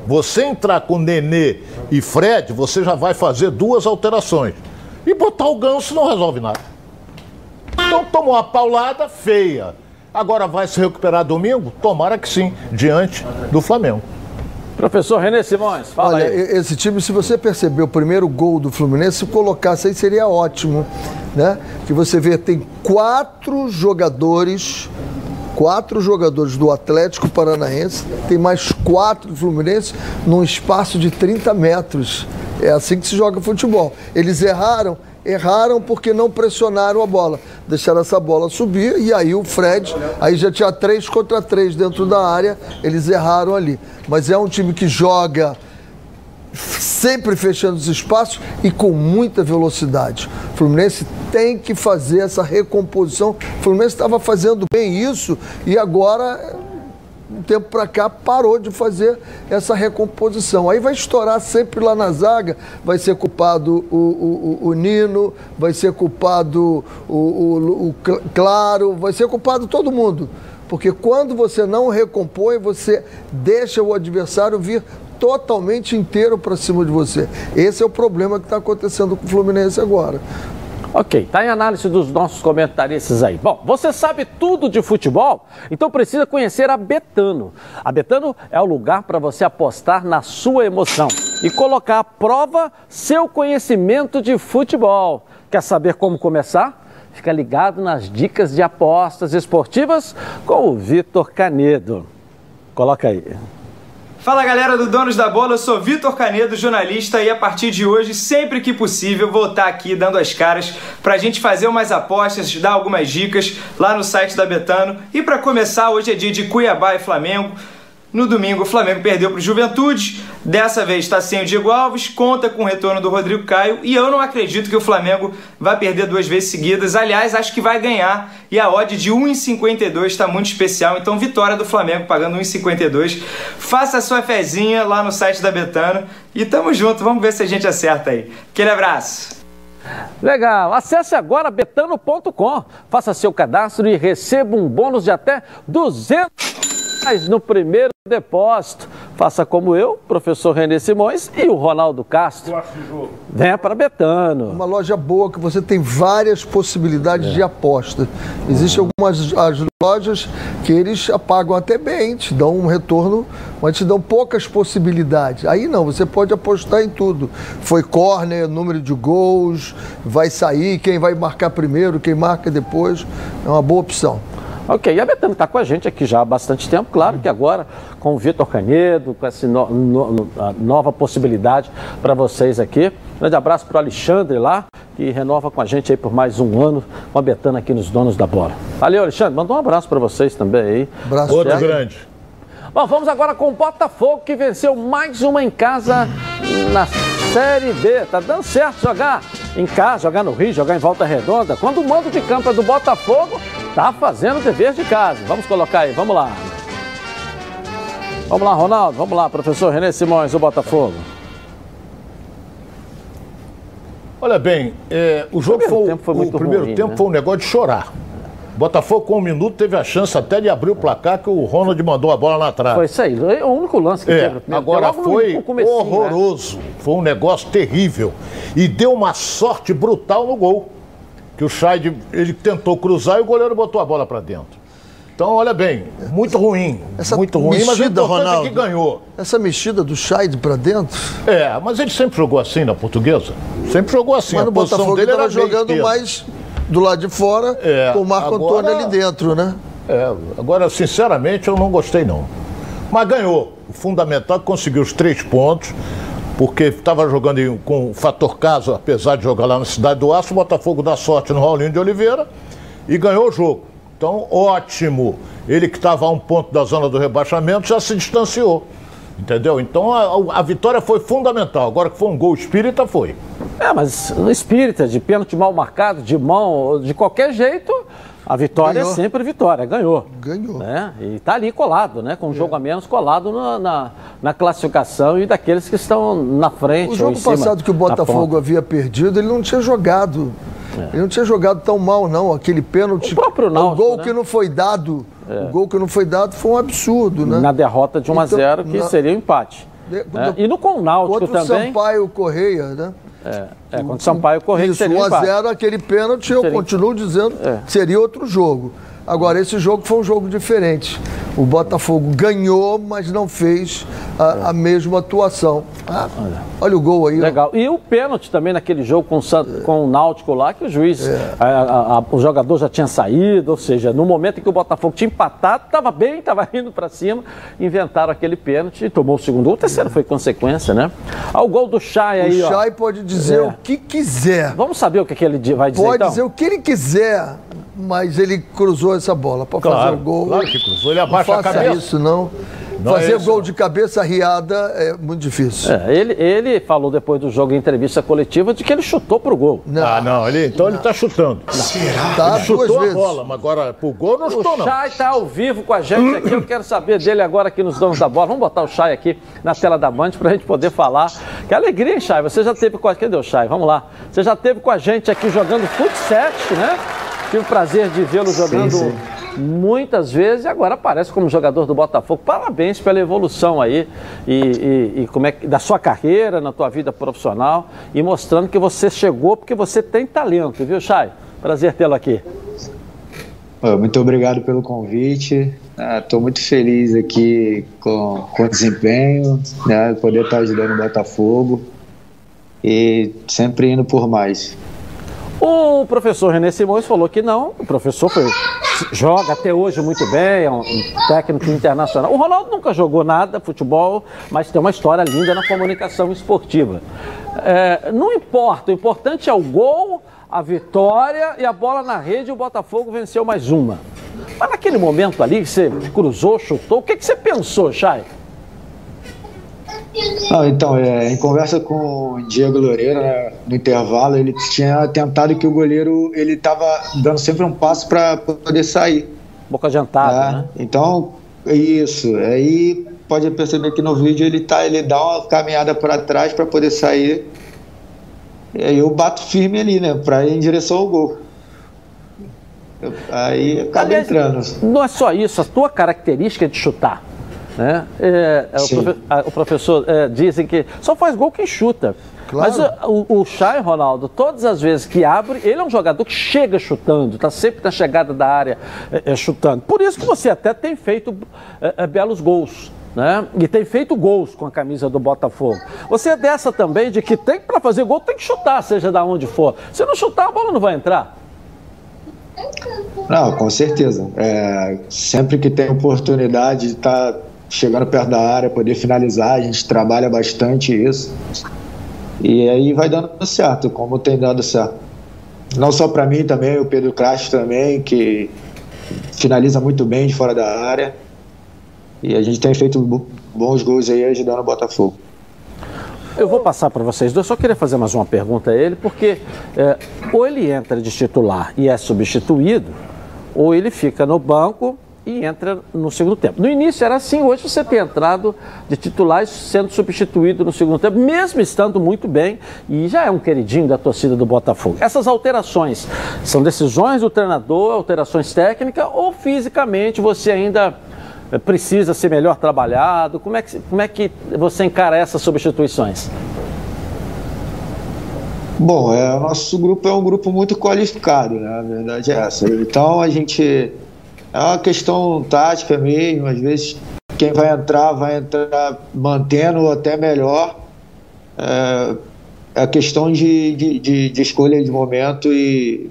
Você entrar com Nenê e Fred, você já vai fazer duas alterações. E botar o Ganso não resolve nada. Então tomou uma paulada feia. Agora vai se recuperar domingo? Tomara que sim, diante do Flamengo. Professor René Simões, fala Olha, aí. esse time, se você perceber o primeiro gol do Fluminense, se colocasse aí seria ótimo, né? Que você vê, tem quatro jogadores, quatro jogadores do Atlético Paranaense, tem mais quatro do Fluminense num espaço de 30 metros. É assim que se joga futebol. Eles erraram, erraram porque não pressionaram a bola. Deixaram essa bola subir e aí o Fred, aí já tinha três contra três dentro da área, eles erraram ali. Mas é um time que joga sempre fechando os espaços e com muita velocidade. O Fluminense tem que fazer essa recomposição. O Fluminense estava fazendo bem isso e agora, um tempo para cá, parou de fazer essa recomposição. Aí vai estourar sempre lá na zaga, vai ser culpado o, o- o- Nino, vai ser culpado o, o- o Cl- Claro, vai ser culpado todo mundo. Porque quando você não recompõe, você deixa o adversário vir totalmente inteiro para cima de você. Esse é o problema que está acontecendo com o Fluminense agora. Ok, tá em análise dos nossos comentaristas aí. Bom, você sabe tudo de futebol? Então precisa conhecer a Betano. A Betano é o lugar para você apostar na sua emoção e colocar à prova seu conhecimento de futebol. Quer saber como começar? Fica ligado nas dicas de apostas esportivas com o Vitor Canedo. Coloca aí. Fala galera do Donos da Bola, eu sou Vitor Canedo, jornalista, e a partir de hoje, sempre que possível, vou estar aqui dando as caras pra gente fazer umas apostas, dar algumas dicas lá no site da Betano. E para começar, hoje é dia de Cuiabá e Flamengo. No domingo, o Flamengo perdeu para o Juventude. Dessa vez está sem o Diego Alves, conta com o retorno do Rodrigo Caio. E eu não acredito que o Flamengo vai perder duas vezes seguidas. Aliás, acho que vai ganhar. E a odd de 1,52 está muito especial. Então, vitória do Flamengo pagando 1,52. Faça a sua fezinha lá no site da Betano. E tamo junto, vamos ver se a gente acerta aí. Aquele abraço. Legal, acesse agora betano.com, faça seu cadastro e receba um bônus de até 200 reais no primeiro depósito. Faça como eu, professor René Simões e o Ronaldo Castro. Venha para Betano. Uma loja boa que você tem várias possibilidades de aposta. Existem algumas as lojas que eles pagam até bem, te dão um retorno, mas te dão poucas possibilidades. Aí não, você pode apostar em tudo. Foi corner, número de gols, vai sair, quem vai marcar primeiro, quem marca depois. É uma boa opção. Ok, e a Betano está com a gente aqui já há bastante tempo, claro que agora com o Vitor Canedo, com essa no, no, nova possibilidade para vocês aqui. Grande abraço para o Alexandre lá, que renova com a gente aí por mais um ano, com a Betano aqui nos Donos da Bola. Valeu, Alexandre, manda um abraço para vocês também aí. Abraço, Outro grande. Bom, vamos agora com o Botafogo, que venceu mais uma em casa na Série B. Tá dando certo jogar em casa, jogar no Rio, jogar em Volta Redonda. Quando o mando de campo é do Botafogo, tá fazendo o dever de casa. Vamos colocar aí, vamos lá. Vamos lá, Ronaldo, vamos lá, professor René Simões, o Botafogo. Olha bem, é, o jogo primeiro foi, tempo foi o primeiro ruim, tempo né? foi um negócio de chorar. Botafogo com um minuto teve a chance até de abrir o placar que o Ronald mandou a bola na trave. Foi isso aí, o único lance que teve É, no primeiro agora logo no- foi no né? horroroso. Foi um negócio terrível. E deu uma sorte brutal no gol. Que o Scheid, ele tentou cruzar e o goleiro botou a bola para dentro. Então, olha bem, muito ruim. Essa muito ruim, mas o mexida, importante é Ronaldo. que ganhou. Essa mexida do Scheid para dentro, É, mas ele sempre jogou assim na portuguesa. Sempre jogou assim. mas a no Botafogo ele dele era estava meio jogando esquerda. mais do lado de fora, É, com o Marco agora- Antônio ali dentro, né? É, agora, sinceramente, eu não gostei, não. Mas ganhou. O fundamental conseguiu os três pontos, porque estava jogando em- com o fator casa, apesar de jogar lá na Cidade do Aço, o Botafogo dá sorte no Raulinho de Oliveira e ganhou o jogo. Então, ótimo. Ele que estava a um ponto da zona do rebaixamento já se distanciou. Entendeu? Então a, a vitória foi fundamental. Agora que foi um gol espírita, foi. É, mas no espírita, de pênalti mal marcado, de mão, de qualquer jeito, a vitória Ganhou. é sempre vitória, ganhou. Ganhou. Né? E tá ali colado, né? Com um jogo a menos colado na, na, na classificação e daqueles que estão na frente. O ou jogo em cima, passado que o Botafogo havia perdido, ele não tinha jogado. Ele não tinha jogado tão mal, não. Aquele pênalti. O próprio o Náutico, gol né? que não foi dado. O gol que não foi dado foi um absurdo, né? Na derrota de 1 a Então, 0 que na- seria o empate. De- né? E no com o Náutico Contra o também. Sampaio Correia, né? É, é, contra o Sampaio Correia Isso, seria o empate. 1x0, aquele pênalti, eu Seria- continuo dizendo, É. seria outro jogo. Agora, esse jogo foi um jogo diferente. O Botafogo ganhou, mas não fez a, a mesma atuação. Ah, olha o gol aí. ó. Legal. E o pênalti também naquele jogo com, o com o Náutico lá, que o juiz, a- a- a- o jogador já tinha saído, ou seja, no momento em que o Botafogo tinha empatado, estava bem, estava indo para cima, inventaram aquele pênalti e tomou o segundo gol. O terceiro foi consequência, né? Olha o gol do Chay O aí, ó. Chay pode dizer É. o que quiser. Vamos saber o que, que ele vai dizer Pode então? dizer o que ele quiser, mas ele cruzou essa bola para fazer Claro, o gol. claro que cruzou. Ele Não abaixa a faça cabeça. isso, não. Não é fazer isso, gol não. de cabeça riada é muito difícil. É, ele, ele falou depois do jogo em entrevista coletiva de que ele chutou pro gol. Não, Ah, não. Ele, então ele tá chutando. tá Ele duas chutou a vezes. bola, mas agora pro gol não O chutou, não. Chay está ao vivo com a gente aqui. Eu quero saber dele agora aqui nos Donos da Bola. Vamos botar o Chay aqui na tela da Band para a gente poder falar. Que alegria, hein, Chay? Você já teve com a... Cadê o Chay? Vamos lá. Você já teve com a gente aqui jogando Fut 7, né? Tive o prazer de vê-lo jogando muitas vezes e agora aparece como jogador do Botafogo. Parabéns pela evolução aí e, e, e como é da sua carreira, na tua vida profissional e mostrando que você chegou porque você tem talento, viu, Chay? Prazer tê-lo aqui. Muito obrigado pelo convite. Estou ah, muito feliz aqui com, com o desempenho, né, poder estar ajudando o Botafogo e sempre indo por mais. O professor René Simões falou que não, o professor foi, joga até hoje muito bem, é um técnico internacional. O Ronaldo nunca jogou nada, futebol, mas tem uma história linda na comunicação esportiva. É, não importa, o importante é o gol, a vitória e a bola na rede, o Botafogo venceu mais uma. Mas naquele momento ali que você cruzou, chutou, o que, que você pensou, Chay? Ah, então, é, em conversa com o Diego Loureiro, né, no intervalo, ele tinha tentado que o goleiro ele estava dando sempre um passo para poder sair. Boca adiantada, né? né? Então, isso. Aí pode perceber que no vídeo ele tá, ele dá uma caminhada para trás para poder sair. E aí eu bato firme ali, né, para ir em direção ao gol. aí acaba entrando. Não é só isso, a tua característica de chutar né? É, é, o, profe o, professor é, dizem que só faz gol quem chuta. Claro. Mas o, o, o Chay, Ronaldo, todas as vezes que abre, ele é um jogador que chega chutando, está sempre na chegada da área é, é, chutando. Por isso que você até tem feito é, belos gols. Né? E tem feito gols com a camisa do Botafogo. Você é dessa também de que tem para fazer gol tem que chutar, seja da onde for. Se não chutar, a bola não vai entrar. Não, com certeza. É, sempre que tem oportunidade de estar tá chegando perto da área, poder finalizar, a gente trabalha bastante isso. E aí vai dando certo, como tem dado certo. Não só para mim também, o Pedro Castro também, que finaliza muito bem de fora da área. E a gente tem feito bons gols aí ajudando o Botafogo. Eu vou passar para vocês dois, só queria fazer mais uma pergunta a ele, porque é, ou ele entra de titular e é substituído, ou ele fica no banco e entra no segundo tempo. No início era assim, hoje você tem entrado de titular sendo substituído no segundo tempo, mesmo estando muito bem e já é um queridinho da torcida do Botafogo. Essas alterações são decisões do treinador, alterações técnicas ou fisicamente você ainda eh, precisa ser melhor trabalhado? Como é que, como é que você encara essas substituições? Bom, é, o nosso grupo é um grupo muito qualificado, né? a verdade é essa. Então a gente é uma questão tática mesmo, às vezes quem vai entrar vai entrar mantendo até melhor. É, é a questão de, de, de, de, escolha de momento e,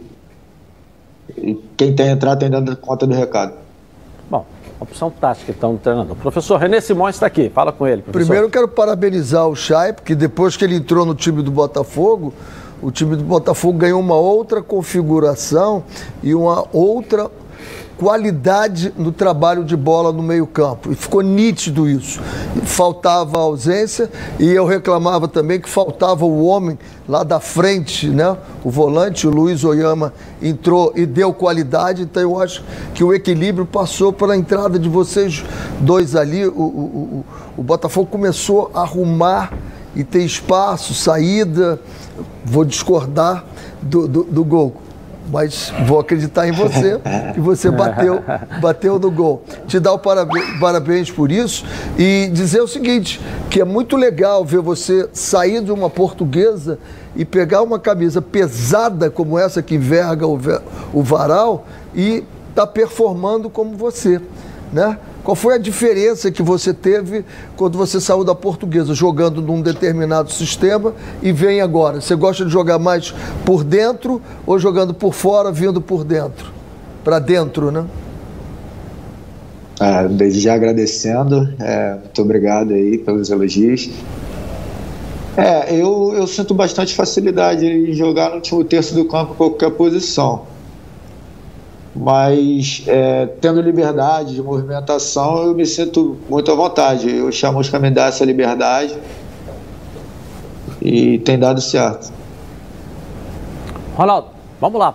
e quem tem entrar tem dando conta do recado. Bom, opção tática então do treinador. Professor René Simões está aqui, fala com ele. Professor. Primeiro eu quero parabenizar o Chay, porque depois que ele entrou no time do Botafogo, o time do Botafogo ganhou uma outra configuração e uma outra qualidade no trabalho de bola no meio-campo. E ficou nítido isso. Faltava ausência e eu reclamava também que faltava o homem lá da frente, né? O volante, o Luiz Oyama, entrou e deu qualidade. Então eu acho que o equilíbrio passou pela entrada de vocês dois ali. O, o, o, o Botafogo começou a arrumar e ter espaço, saída. Vou discordar do, do, do gol mas vou acreditar em você que você bateu, bateu no gol. Te dar o parabéns, parabéns por isso e dizer o seguinte, que é muito legal ver você sair de uma portuguesa e pegar uma camisa pesada como essa que enverga o, o varal e tá performando como você, né? Qual foi a diferença que você teve quando você saiu da portuguesa, jogando num determinado sistema e vem agora? Você gosta de jogar mais por dentro ou jogando por fora, vindo por dentro? Para dentro, né? Ah, desde já agradecendo, é, muito obrigado aí pelos elogios. É, eu, eu sinto bastante facilidade em jogar no último terço do campo, qualquer posição mas é, tendo liberdade de movimentação, eu me sinto muito à vontade. Eu chamo os me dar essa liberdade e tem dado certo. Ronaldo, vamos lá.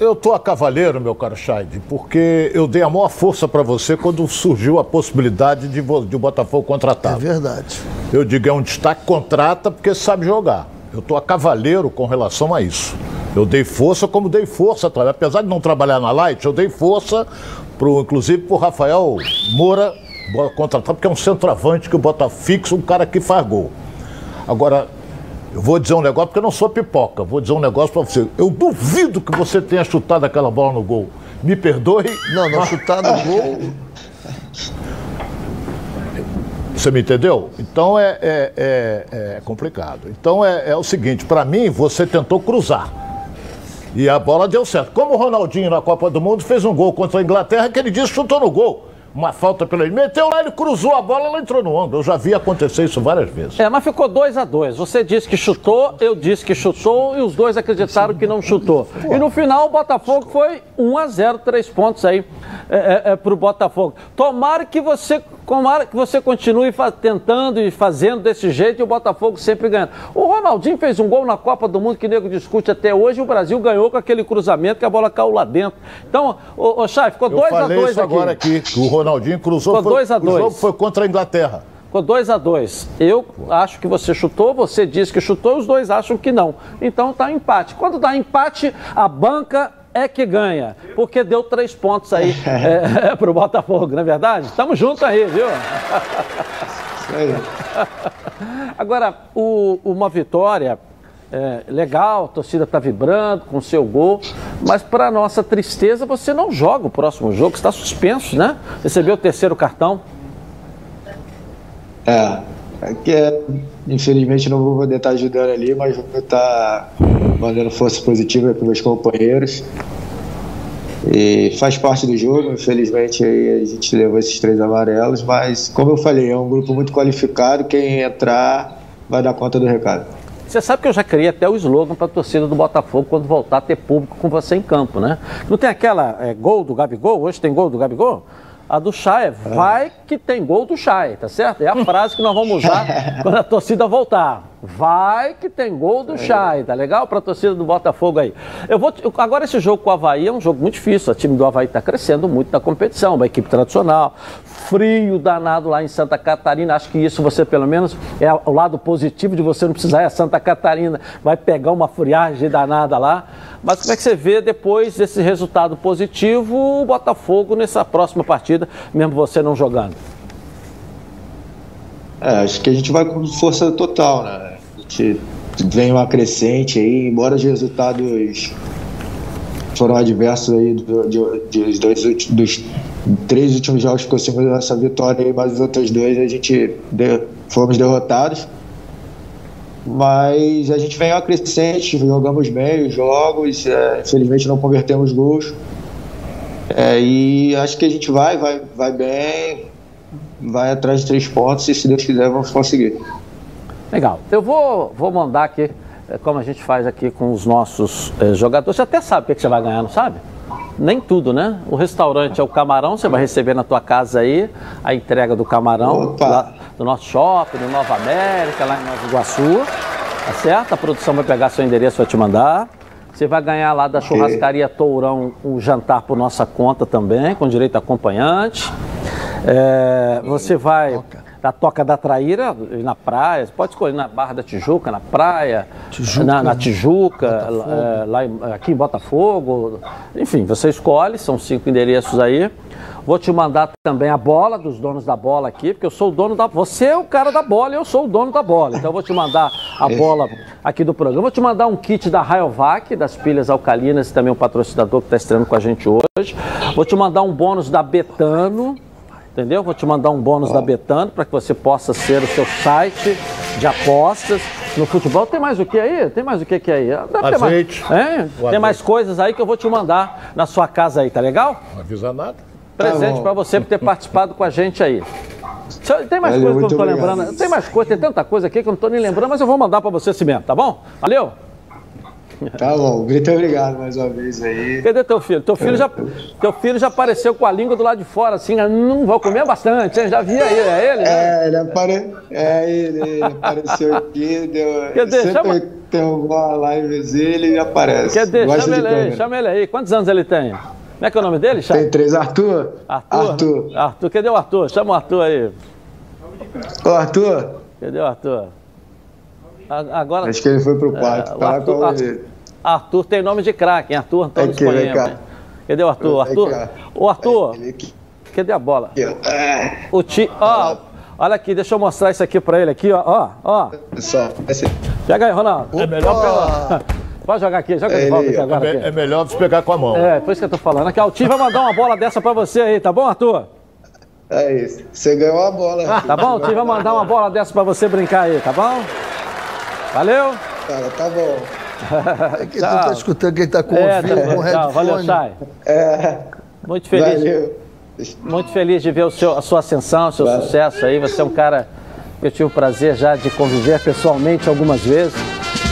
Eu tô a cavaleiro, meu caro Scheid, porque eu dei a maior força para você quando surgiu a possibilidade de, de o Botafogo contratar. É verdade. Eu digo, é um destaque, contrata porque sabe jogar. Eu tô a cavaleiro com relação a isso. Eu dei força como dei força, apesar de não trabalhar na Light, eu dei força, pro, inclusive, para o Rafael Moura contratar, porque é um centroavante que bota fixo, um cara que faz gol. Agora, eu vou dizer um negócio, porque eu não sou pipoca, vou dizer um negócio para você. Eu duvido que você tenha chutado aquela bola no gol. Me perdoe. Não, não chutar no gol. Você me entendeu? Então é, é, é, é complicado. Então é, é o seguinte: para mim, você tentou cruzar. E a bola deu certo. Como o Ronaldinho na Copa do Mundo fez um gol contra a Inglaterra, que ele disse chutou no gol uma falta pelo meteu lá, ele cruzou a bola, ela entrou no ângulo. Eu já vi acontecer isso várias vezes. É, mas ficou 2 a 2 Você disse que chutou, eu disse que chutou e os dois acreditaram que não chutou. E no final o Botafogo foi 1 a 0 três pontos aí é, é, é, para o Botafogo. Tomara que você Tomara que você continue tentando e fazendo desse jeito e o Botafogo sempre ganhando. O Ronaldinho fez um gol na Copa do Mundo que o nego discute até hoje e o Brasil ganhou com aquele cruzamento que a bola caiu lá dentro. Então, o, o Chay, ficou 2 a 2 aqui. agora aqui. O Ronaldinho cruzou. Ficou 2 a 2 O jogo foi contra a Inglaterra. Ficou 2 a 2 Eu acho que você chutou, você disse que chutou, os dois acham que não. Então tá empate. Quando dá empate, a banca é que ganha, porque deu três pontos aí é, é, para o Botafogo, não é verdade? Estamos juntos aí, viu? Agora, o, uma vitória é, legal, a torcida está vibrando com o seu gol, mas para nossa tristeza, você não joga o próximo jogo, está suspenso, né? Recebeu o terceiro cartão. É, é é, infelizmente não vou poder estar ajudando ali, mas vou estar mandando força positiva para meus companheiros. E faz parte do jogo, infelizmente aí a gente levou esses três amarelos, mas como eu falei, é um grupo muito qualificado, quem entrar vai dar conta do recado. Você sabe que eu já criei até o slogan para a torcida do Botafogo quando voltar a ter público com você em campo, né? Não tem aquela é, gol do Gabigol? Hoje tem gol do Gabigol? A do Chay é vai que tem gol do Chay, tá certo? É a frase que nós vamos usar quando a torcida voltar. Vai que tem gol do Chay, tá legal? Pra torcida do Botafogo aí. Eu vou, agora esse jogo com o Havaí é um jogo muito difícil. O time do Havaí tá crescendo muito na competição, uma equipe tradicional. Frio danado lá em Santa Catarina. Acho que isso você, pelo menos, é o lado positivo de você não precisar ir a Santa Catarina. Vai pegar uma friagem danada lá. Mas como é que você vê depois desse resultado positivo o Botafogo nessa próxima partida, mesmo você não jogando? É, acho que a gente vai com força total, né? Gente vem uma crescente aí, embora os resultados foram adversos aí dos dois dos três últimos jogos que conseguimos essa vitória e mais os outros dois a gente de, fomos derrotados. Mas a gente vem uma crescente jogamos bem os jogos é, infelizmente não convertemos gols. É, e acho que a gente vai vai vai bem vai atrás de três pontos e se Deus quiser vamos conseguir Legal. Eu vou, vou mandar aqui, é, como a gente faz aqui com os nossos é, jogadores. Você até sabe o que você vai ganhar, não sabe? Nem tudo, né? O restaurante é o camarão, você vai receber na tua casa aí a entrega do camarão do nosso shopping, do Nova América, lá em Nova Iguaçu. Tá certo? A produção vai pegar seu endereço e vai te mandar. Você vai ganhar lá da churrascaria Tourão o um jantar por nossa conta também, com direito a acompanhante. É, você vai da Toca da Traíra, na praia, você pode escolher na Barra da Tijuca, na praia, Tijuca, na, na Tijuca, é, lá em, aqui em Botafogo. Enfim, você escolhe, são cinco endereços aí. Vou te mandar também a bola dos donos da bola aqui, porque eu sou o dono da. Você é o cara da bola e eu sou o dono da bola. Então eu vou te mandar a bola aqui do programa. Vou te mandar um kit da Rayovac, das pilhas alcalinas, e também um patrocinador que está estreando com a gente hoje. Vou te mandar um bônus da Betano entendeu? Vou te mandar um bônus da Betano para que você possa ser o seu site de apostas no futebol. Tem mais o que aí? Tem mais o que, que aí? Deve azeite. Mais, é? Tem mais coisas aí que eu vou te mandar na sua casa aí, tá legal? Não avisa nada. Presente tá para você por ter participado com a gente aí. Tem mais coisa que eu não estou lembrando. Tem mais coisa, tem tanta coisa aqui que eu não estou nem lembrando, mas eu vou mandar para você assim mesmo, tá bom? Valeu? Tá bom, muito obrigado mais uma vez aí. Cadê teu filho? Teu filho, já, teu filho já apareceu com a língua do lado de fora, assim, não vou comer bastante, hein? Já vi aí, é ele? É, ele, apare... é ele, ele apareceu aqui, deu... Cadê? Sempre chama... tem alguma livezinha, ele aparece. Cadê? Gosta chama ele aí, chama ele aí. Quantos anos ele tem? Como é que é o nome dele? Tem três, Arthur. Arthur? Arthur. Arthur, cadê o Arthur? Chama o Arthur aí. Ô, Arthur. Cadê o Arthur? Agora, Acho que ele foi pro quarto. É, o, Arthur, Arthur tem nome de craque, hein? Arthur Antônio Aqui, vem Espanhema. cá. Cadê o Arthur? Arthur? Ô, Arthur, cadê a bola? ó. É, O ti... Ó, olha aqui, deixa eu mostrar isso aqui pra ele aqui, ó. Ó, ó. pessoal, esse- Pega aí, Ronaldo. É melhor pegar. Pode jogar aqui, joga de volta aqui é agora. É, aqui. é melhor você pegar com a mão. É, por isso que eu tô falando. Aqui, ó, o Tim vai mandar uma bola dessa pra você aí, tá bom, Arthur? é isso. Você ganhou a bola. Tá bom? O Tim vai mandar uma bola dessa pra você brincar aí, tá bom? Valeu? Cara, tá bom. É que tu tá escutando quem tá com É, ouvido, tá, com tchau, valeu, headphone. Chay. É, Muito feliz. valeu. Muito feliz de ver o seu- a sua ascensão, o seu sucesso aí. Você é um cara que eu tive o prazer já de conviver pessoalmente algumas vezes.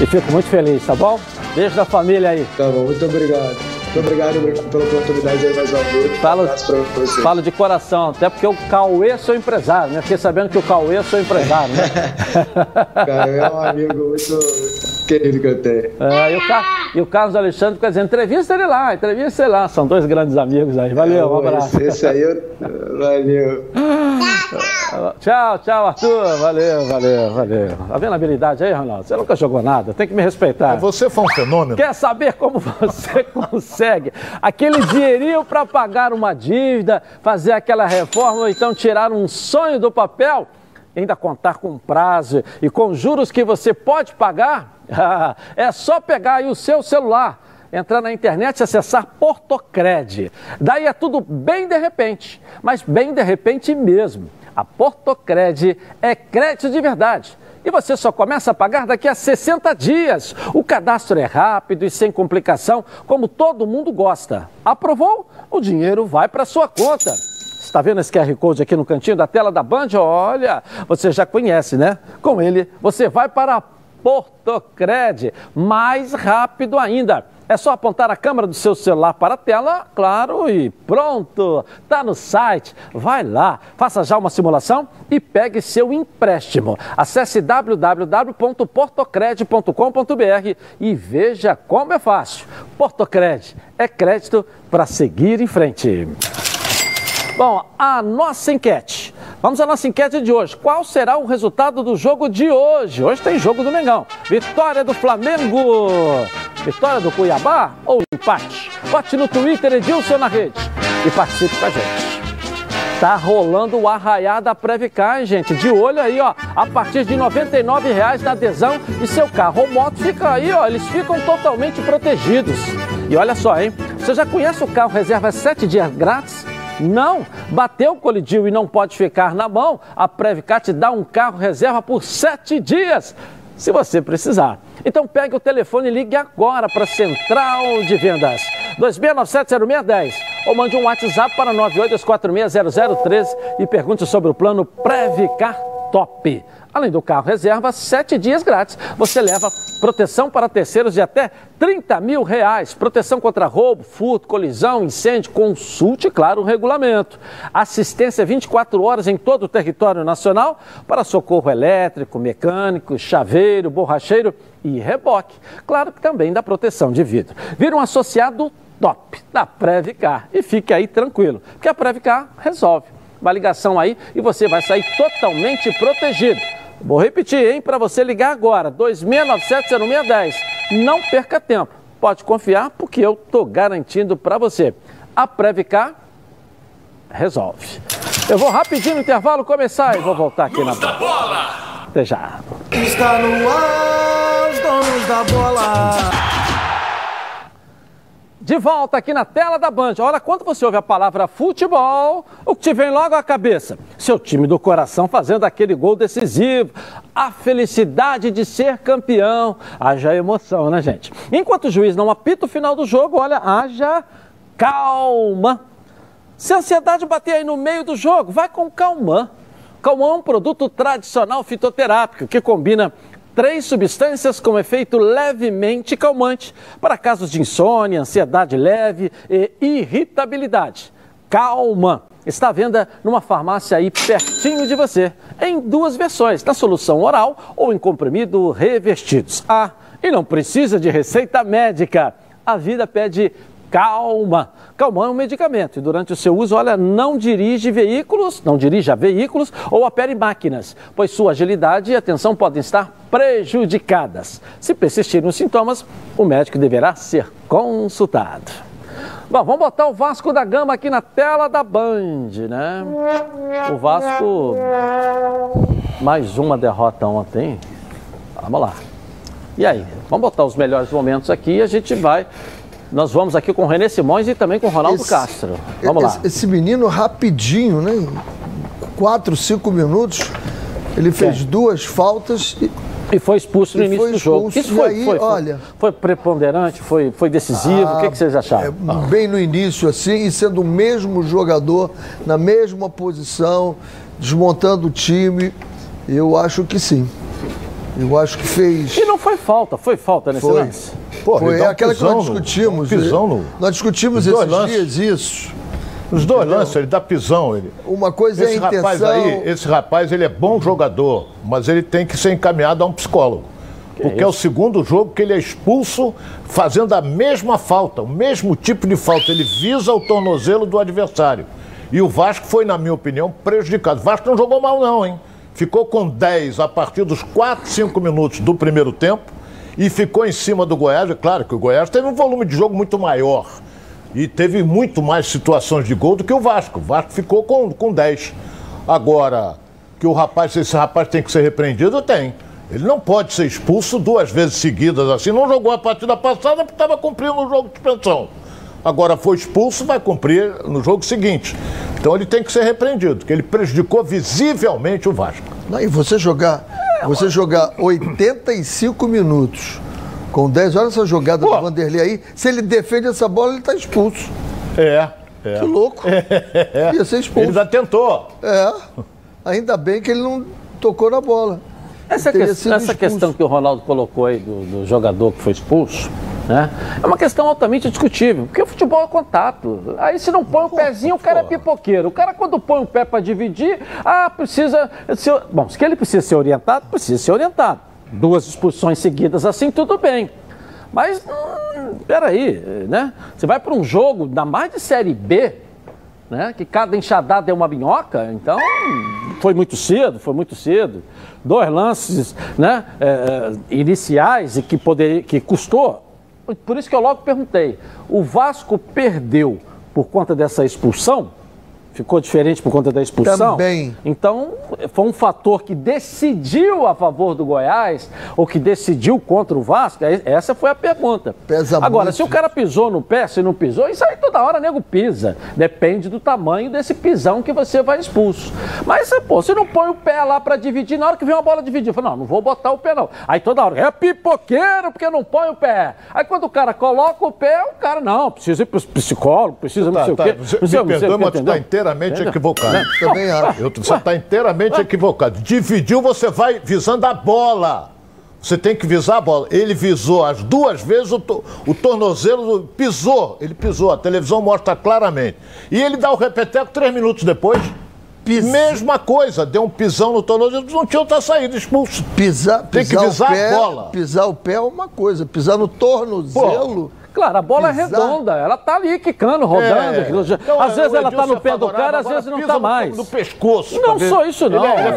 E fico muito feliz, tá bom? Beijo da família aí. Tá bom, muito obrigado. Muito obrigado pela oportunidade aí mais uma vez. Falo, Um falo de coração, até porque o Cauê sou empresário, né? Fiquei sabendo que o Cauê sou empresário, né? Cara, é um amigo muito, muito querido que eu tenho. É, e, o Car- e o Carlos Alexandre fica dizendo, entrevista ele lá, entrevista ele lá. São dois grandes amigos aí. Valeu, um abraço. Esse, esse aí, eu, valeu. Tchau, tchau, Arthur. Valeu, valeu, valeu. Tá vendo a habilidade aí, Ronaldo? Você nunca jogou nada, tem que me respeitar. Você foi um fenômeno. Quer saber como você consegue aquele dinheirinho para pagar uma dívida, fazer aquela reforma ou então tirar um sonho do papel? Ainda contar com prazo e com juros que você pode pagar? É só pegar aí o seu celular, entrar na internet e acessar Portocred. Daí é tudo bem de repente, mas bem de repente mesmo. A Portocred é crédito de verdade. E você só começa a pagar daqui a 60 dias. O cadastro é rápido e sem complicação, como todo mundo gosta. Aprovou? O dinheiro vai para sua conta. Está vendo esse QR Code aqui no cantinho da tela da Band? Olha, você já conhece, né? Com ele, você vai para a Portocred, mais rápido ainda. É só apontar a câmera do seu celular para a tela, claro, e pronto. Tá no site. Vai lá, faça já uma simulação e pegue seu empréstimo. Acesse www.portocred.com.br e veja como é fácil. Portocred é crédito para seguir em frente. Bom, a nossa enquete. Vamos à nossa enquete de hoje. Qual será o resultado do jogo de hoje? Hoje tem jogo do Mengão. Vitória do Flamengo. Vitória do Cuiabá ou empate? Bote no Twitter Edilson na rede e participe com a gente. Tá rolando o arraiá da Previcar, gente? De olho aí, ó. A partir de R$ 99,00 da adesão e seu carro ou moto fica aí, ó. Eles ficam totalmente protegidos. E olha só, hein? Você já conhece o carro reserva 7 dias grátis? Não, bateu, colidiu e não pode ficar na mão. A Previcar te dá um carro reserva por sete dias, se você precisar. Então pegue o telefone e ligue agora para a Central de Vendas. 26970610 ou mande um WhatsApp para 982460013 e pergunte sobre o plano Previcar Top. Além do carro reserva, sete dias grátis. Você leva proteção para terceiros de até 30 mil reais. Proteção contra roubo, furto, colisão, incêndio. Consulte, claro, o regulamento. Assistência 24 horas em todo o território nacional para socorro elétrico, mecânico, chaveiro, borracheiro e reboque. Claro que também dá proteção de vidro. Vira um associado top da Previcar e fique aí tranquilo, porque a Previcar resolve. Uma ligação aí e você vai sair totalmente protegido. Vou repetir, hein, para você ligar agora, 2697-0610. Não perca tempo. Pode confiar, porque eu tô garantindo para você. A Previcar resolve. Eu vou rapidinho no intervalo começar e vou voltar aqui na bola. Até já. Está no ar, os donos da bola. De volta aqui na tela da Band. Olha, quando você ouve a palavra futebol, o que te vem logo à cabeça? Seu time do coração fazendo aquele gol decisivo. A felicidade de ser campeão. Haja emoção, né, gente? Enquanto o juiz não apita o final do jogo, olha, haja calma. Se a ansiedade bater aí no meio do jogo, vai com calmã. Calmã é um produto tradicional fitoterápico que combina três substâncias com efeito levemente calmante para casos de insônia, ansiedade leve e irritabilidade. Calma está à venda numa farmácia aí pertinho de você, em duas versões, na solução oral ou em comprimido revestidos. Ah, e não precisa de receita médica. A vida pede calma. Calmão é um medicamento e durante o seu uso, olha, não dirige veículos, não dirija veículos ou opere máquinas, pois sua agilidade e atenção podem estar prejudicadas. Se persistirem os sintomas, o médico deverá ser consultado. Bom, vamos botar o Vasco da Gama aqui na tela da Band, né? O Vasco, mais uma derrota ontem. Vamos lá. E aí, vamos botar os melhores momentos aqui e a gente vai. Nós vamos aqui com o René Simões e também com o Ronaldo Esse- Castro. Vamos lá. Esse, esse menino rapidinho, né? Quatro, cinco minutos, ele fez duas faltas e E foi expulso no E início foi do jogo. expulso, Isso foi, aí, foi, foi- olha- foi preponderante, foi, foi decisivo. o que, que vocês acharam? é, bem no início, assim, e sendo o mesmo jogador, na mesma posição, desmontando o time, eu acho que sim. Eu acho que fez. E não foi falta, foi falta nesse Foi. lance. Pô, Foi um aquela que pisão nós no- discutimos. pisão né? no- Nós discutimos esses lances. dias isso. Os dois lances, ele dá pisão. Ele. Uma coisa Esse é a intenção. rapaz aí, esse rapaz, ele é bom jogador, mas ele tem que ser encaminhado a um psicólogo. porque é o segundo jogo que ele é expulso fazendo a mesma falta, o mesmo tipo de falta. Ele visa o tornozelo do adversário. E o Vasco foi, na minha opinião, prejudicado. O Vasco não jogou mal, não, hein? Ficou com 10 a partir dos 4, 5 minutos do primeiro tempo e ficou em cima do Goiás. É claro que o Goiás teve um volume de jogo muito maior e teve muito mais situações de gol do que o Vasco. O Vasco ficou com, com 10. Agora, que o rapaz, esse rapaz tem que ser repreendido, tem. Ele não pode ser expulso duas vezes seguidas assim. Não jogou a partida passada porque estava cumprindo o jogo de suspensão. Agora foi expulso, vai cumprir no jogo seguinte. Então ele tem que ser repreendido, porque ele prejudicou visivelmente o Vasco. Não, e você jogar, você jogar 85 minutos com 10 horas essa jogada Pô. do Vanderlei aí, se ele defende essa bola, ele está expulso. É, é. Que louco. Ia ser expulso. Ele ainda tentou. É. Ainda bem que ele não tocou na bola. Essa, que- essa questão que o Ronaldo colocou aí do, do jogador que foi expulso, né? É uma questão altamente discutível, porque o futebol é contato. Aí se não põe o pezinho, o cara é pipoqueiro. O cara quando põe o pé para dividir, ah, precisa ser... Bom, se ele precisa ser orientado, precisa ser orientado. Duas expulsões seguidas assim, tudo bem. Mas, hum, peraí, né? Você vai para um jogo, ainda mais de Série B, né? Que cada enxadada é uma minhoca, então foi muito cedo, foi muito cedo. Dois lances, né? é, é, iniciais e que poder, que custou. Por isso que eu logo perguntei: o Vasco perdeu por conta dessa expulsão? Ficou diferente por conta da expulsão? Também. Então, foi um fator que decidiu a favor do Goiás ou que decidiu contra o Vasco? É- Essa foi a pergunta. Pesa Agora, muito. se o cara pisou no pé, se não pisou, isso aí toda hora nego pisa. Depende do tamanho desse pisão que você vai expulso. Mas, pô, você não põe o pé lá pra dividir, na hora que vem uma bola dividida, fala, não, não vou botar o pé não. Aí toda hora, é pipoqueiro porque não põe o pé. Aí quando o cara coloca o pé, o cara, não, precisa ir pro psicólogo, precisa não Tá, sei tá, o quê. você não sei- me não perdoa, mas tu entendeu? está inteiramente Entendeu? equivocado. Né? Também acho. Eu- você está inteiramente equivocado. Dividiu, você vai visando a bola. Você tem que visar a bola. Ele visou as duas vezes o, to- o tornozelo, pisou. Ele pisou, a televisão mostra claramente. E ele dá o repeteco três minutos depois. Mesma coisa, deu um pisão no tornozelo, não tinha outra saída, expulso. Pisar, Tem que pisar visar o a pé, bola. Pisar o pé é uma coisa, pisar no tornozelo. Claro, a bola é redonda, ela tá ali quicando, rodando. É. Então, às vezes ela tá no pé do cara, às vezes não tá no- mais. No pescoço. Não sou isso, não. Ele é, ele é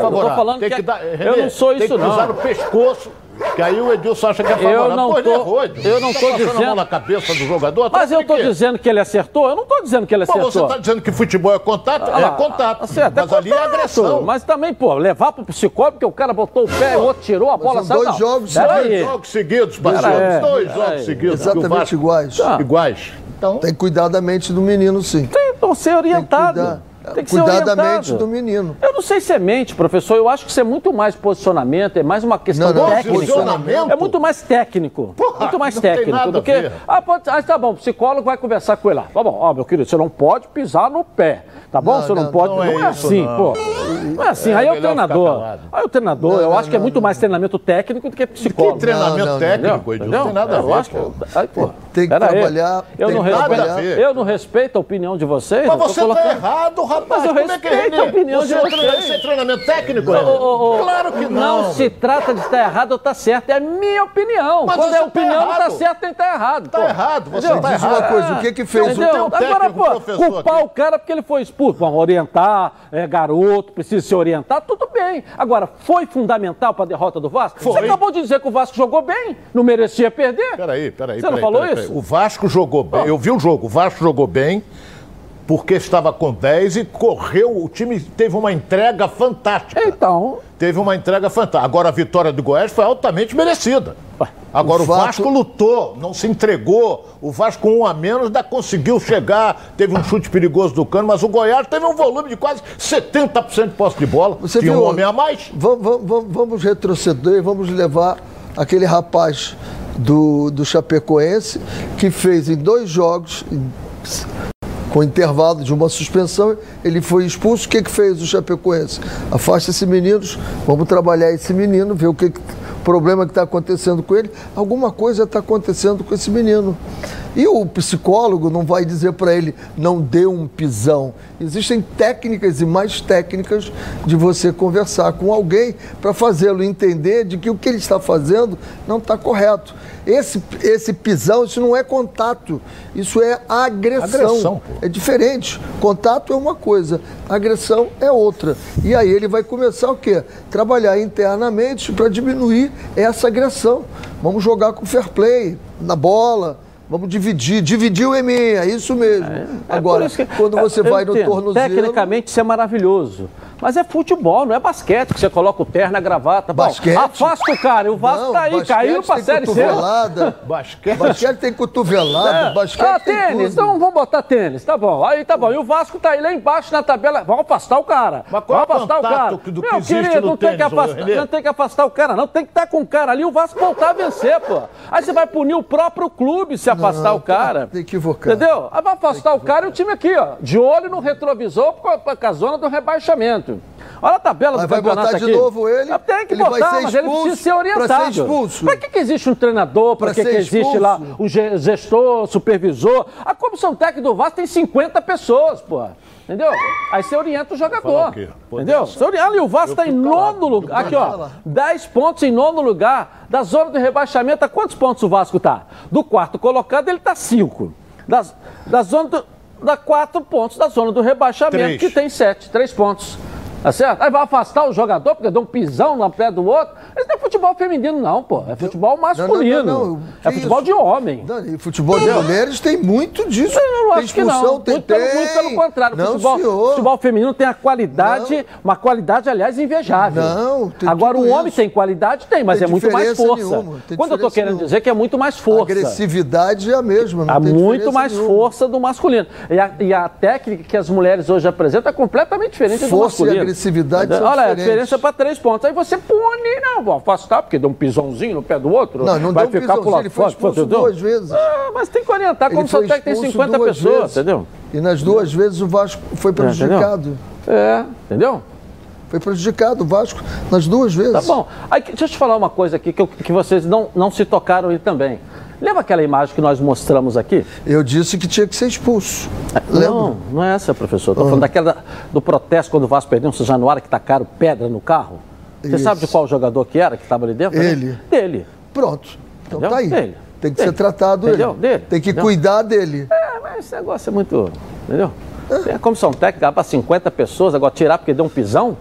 Eu dar- eu não sou Tem isso, que não. no pescoço, que aí o Edilson acha que é favorável. Eu não Pô, ele tô- errou, Edilson. eu não Tá tô passando a dizendo- mão na cabeça do jogador. Mas tá eu quê? dizendo que ele acertou? Eu não tô dizendo que ele Pô, acertou. você tá dizendo que futebol é contato? Ah é lá, contato. acerta, mas ali é agressão. Mas também, pô, levar pro psicólogo porque o cara botou o pé e o outro tirou a bola. são sabe? dois Não. jogos Pera Dois jogos seguidos, parceiro. Dois jogos seguidos. Exatamente iguais. Tá. Iguais. Então, Tem que cuidar da mente do menino, sim. Tem que ser orientado. Tem que cuidar da mente do menino. Eu não sei se é mente, professor. Eu acho que isso é muito mais posicionamento, é mais uma questão Não, não, técnica. posicionamento? É muito mais técnico. Porra, muito mais não tem técnico nada do a que. ver. Ah, pode... ah, tá bom, o psicólogo vai conversar com ele lá. Tá bom, ó, meu querido, você não pode pisar no pé. Tá bom? Não, você não, não, pode. não Não, é é isso, assim, não. pô. Não é assim. É aí é o ficar treinador. Aí o treinador, Não, eu não, acho que é muito não. mais treinamento técnico do que que psicólogo. treinamento não, não, técnico? Edilson? Não tem nada a Eu ver. acho que-. Aí, pô. Tem que Pera aí. trabalhar, Eu tem não, que respeito, trabalhar. eu não respeito a opinião de vocês. Mas você colocando- tá errado, rapaz. Mas eu Como é que respeito a opinião você de é vocês. treina- Isso é treinamento técnico? René? ô, ô, Claro que não. Não se trata de estar errado ou estar certo, é minha opinião. Mas Quando você é tá opinião, não está certo nem está errado. Tá pô. errado, você Entendeu? tá Diz uma errado. coisa, o que que fez o Entendeu? teu Agora, técnico, pô, professor, culpar aqui? o cara porque ele foi expulso. Vamos orientar, é garoto, precisa se orientar, tudo bem. Agora, foi fundamental para a derrota do Vasco? Você Foi. acabou de dizer que o Vasco jogou bem, não merecia perder. Peraí, peraí. Você não peraí, falou peraí, isso? O Vasco jogou bem. Eu vi o jogo. O Vasco jogou bem porque estava com 10 e correu. O time teve uma entrega fantástica. Então, Teve uma entrega fantástica. Agora a vitória do Goiás foi altamente merecida. Agora o, O fato- Vasco lutou, não se entregou. O Vasco um a menos ainda conseguiu chegar. Teve um chute perigoso do Cano, mas o Goiás teve um volume de quase 70% de posse de bola. Você Tinha viu, um homem a mais. Vamos, vamos, vamos retroceder, vamos levar aquele rapaz do, do Chapecoense que fez em dois jogos, com intervalo de uma suspensão, ele foi expulso. O que, que fez o Chapecoense? Afasta esse menino, vamos trabalhar esse menino, ver o que problema que está acontecendo com ele. Alguma coisa está acontecendo com esse menino. E o psicólogo não vai dizer para ele, não dê um pisão. Existem técnicas e mais técnicas de você conversar com alguém para fazê-lo entender de que o que ele está fazendo não está correto. Esse, esse pisão, isso não é contato, isso é agressão. Agressão. É diferente. Contato é uma coisa, agressão é outra. E aí ele vai começar o quê? Trabalhar internamente para diminuir essa agressão. Vamos jogar com fair play, na bola. Vamos dividir, dividir o EMEA, é isso mesmo. É Agora, por isso que- quando você vai no entendo, tornozelo... Tecnicamente isso é maravilhoso. Mas é futebol, não é basquete, que você coloca o terno, a gravata. Bom, Basquete? afasta o cara, e o Vasco Não, tá aí, caiu pra tem Série C. cotovelada. Basquete. Basquete tem cotovelada, É. basquete ah, tem tênis, tudo. então vamos botar tênis, tá bom. Aí tá bom. E o Vasco tá aí lá embaixo na tabela. Vamos afastar o cara. Mas qual vamos é o afastar o cara. do que Meu querido, no não tem, que tênis, afastar, não tem que afastar o cara, não. Tem que estar com o cara ali. O Vasco voltar a vencer, pô. Aí você vai punir o próprio clube se afastar o cara. tá equivocado. Entendeu? Aí vai afastar o cara e o time aqui, ó. De olho no retrovisor com a zona do rebaixamento. Olha a tabela Mas do vai campeonato botar de novo ele? Tem que Ele vai botar, ser mas ele precisa ser orientado. ser expulso. Pra que, que existe um treinador? Pra, Pra que, que existe lá um ge- gestor, supervisor? A comissão técnica do Vasco tem 50 pessoas, pô. Entendeu? Aí você orienta o jogador. o Entendeu? Você orienta, ali, o Vasco está em calado, nono lugar. Aqui, ó. 10 pontos em nono lugar. Da zona do rebaixamento, a quantos pontos o Vasco tá? Do quarto colocado, ele tá 5. Das, da zona do. Da 4 pontos da zona do rebaixamento, Três. que tem 7, 3 pontos. Tá certo? Aí vai afastar o jogador porque deu um pisão no pé do outro. Isso não é futebol feminino, não, pô. É futebol masculino. não, não. É Que futebol isso? de homem. Não, e futebol de mulheres tem muito disso. Eu tem acho que não. tem, muito, pelo, tem. muito pelo contrário. Não, futebol, senhor. futebol feminino tem a qualidade, uma qualidade, aliás, invejável. Não, tem Agora, o homem isso. tem qualidade? Tem, mas Tem é muito mais força. nenhuma, Quando eu tô querendo nenhuma. dizer que é muito mais A força. agressividade é a mesma. Não Há muito mais nenhuma. força do masculino. E a, e a técnica que as mulheres hoje apresentam é completamente diferente do Força e masculino. Agressividade Olha, a diferentes. diferença é para três pontos. Aí você pune, não, vou afastar, porque deu um pisãozinho no pé do outro. Não, não vai deu um ficar pisãozinho, pro lado ele foi fora, expulso entendeu? duas vezes. Ah, mas tem que orientar, como só tem que tem expulso 50 duas pessoas, vezes. entendeu? E nas duas vezes o Vasco foi prejudicado. É, entendeu? Foi prejudicado o Vasco nas duas vezes. Tá bom. Aí, deixa eu te falar uma coisa aqui que, eu- que vocês não, não se tocaram aí também. Lembra aquela imagem que nós mostramos aqui? Eu disse que tinha que ser expulso. Lembra? Não, não é essa, professor. Estou Ah. falando daquela do protesto quando o Vasco perdeu um Januário que tacaram pedra no carro. Você Isso. sabe de qual jogador que era que estava ali dentro? Ele. Dele. Pronto. Então Entendeu? tá aí. Dele. Tem que Dele. ser tratado Entendeu? ele. Dele. Tem que Entendeu? cuidar dele. É, mas esse negócio é muito. Entendeu? Tem a comissão técnica para 50 pessoas, agora tirar porque deu um pisão.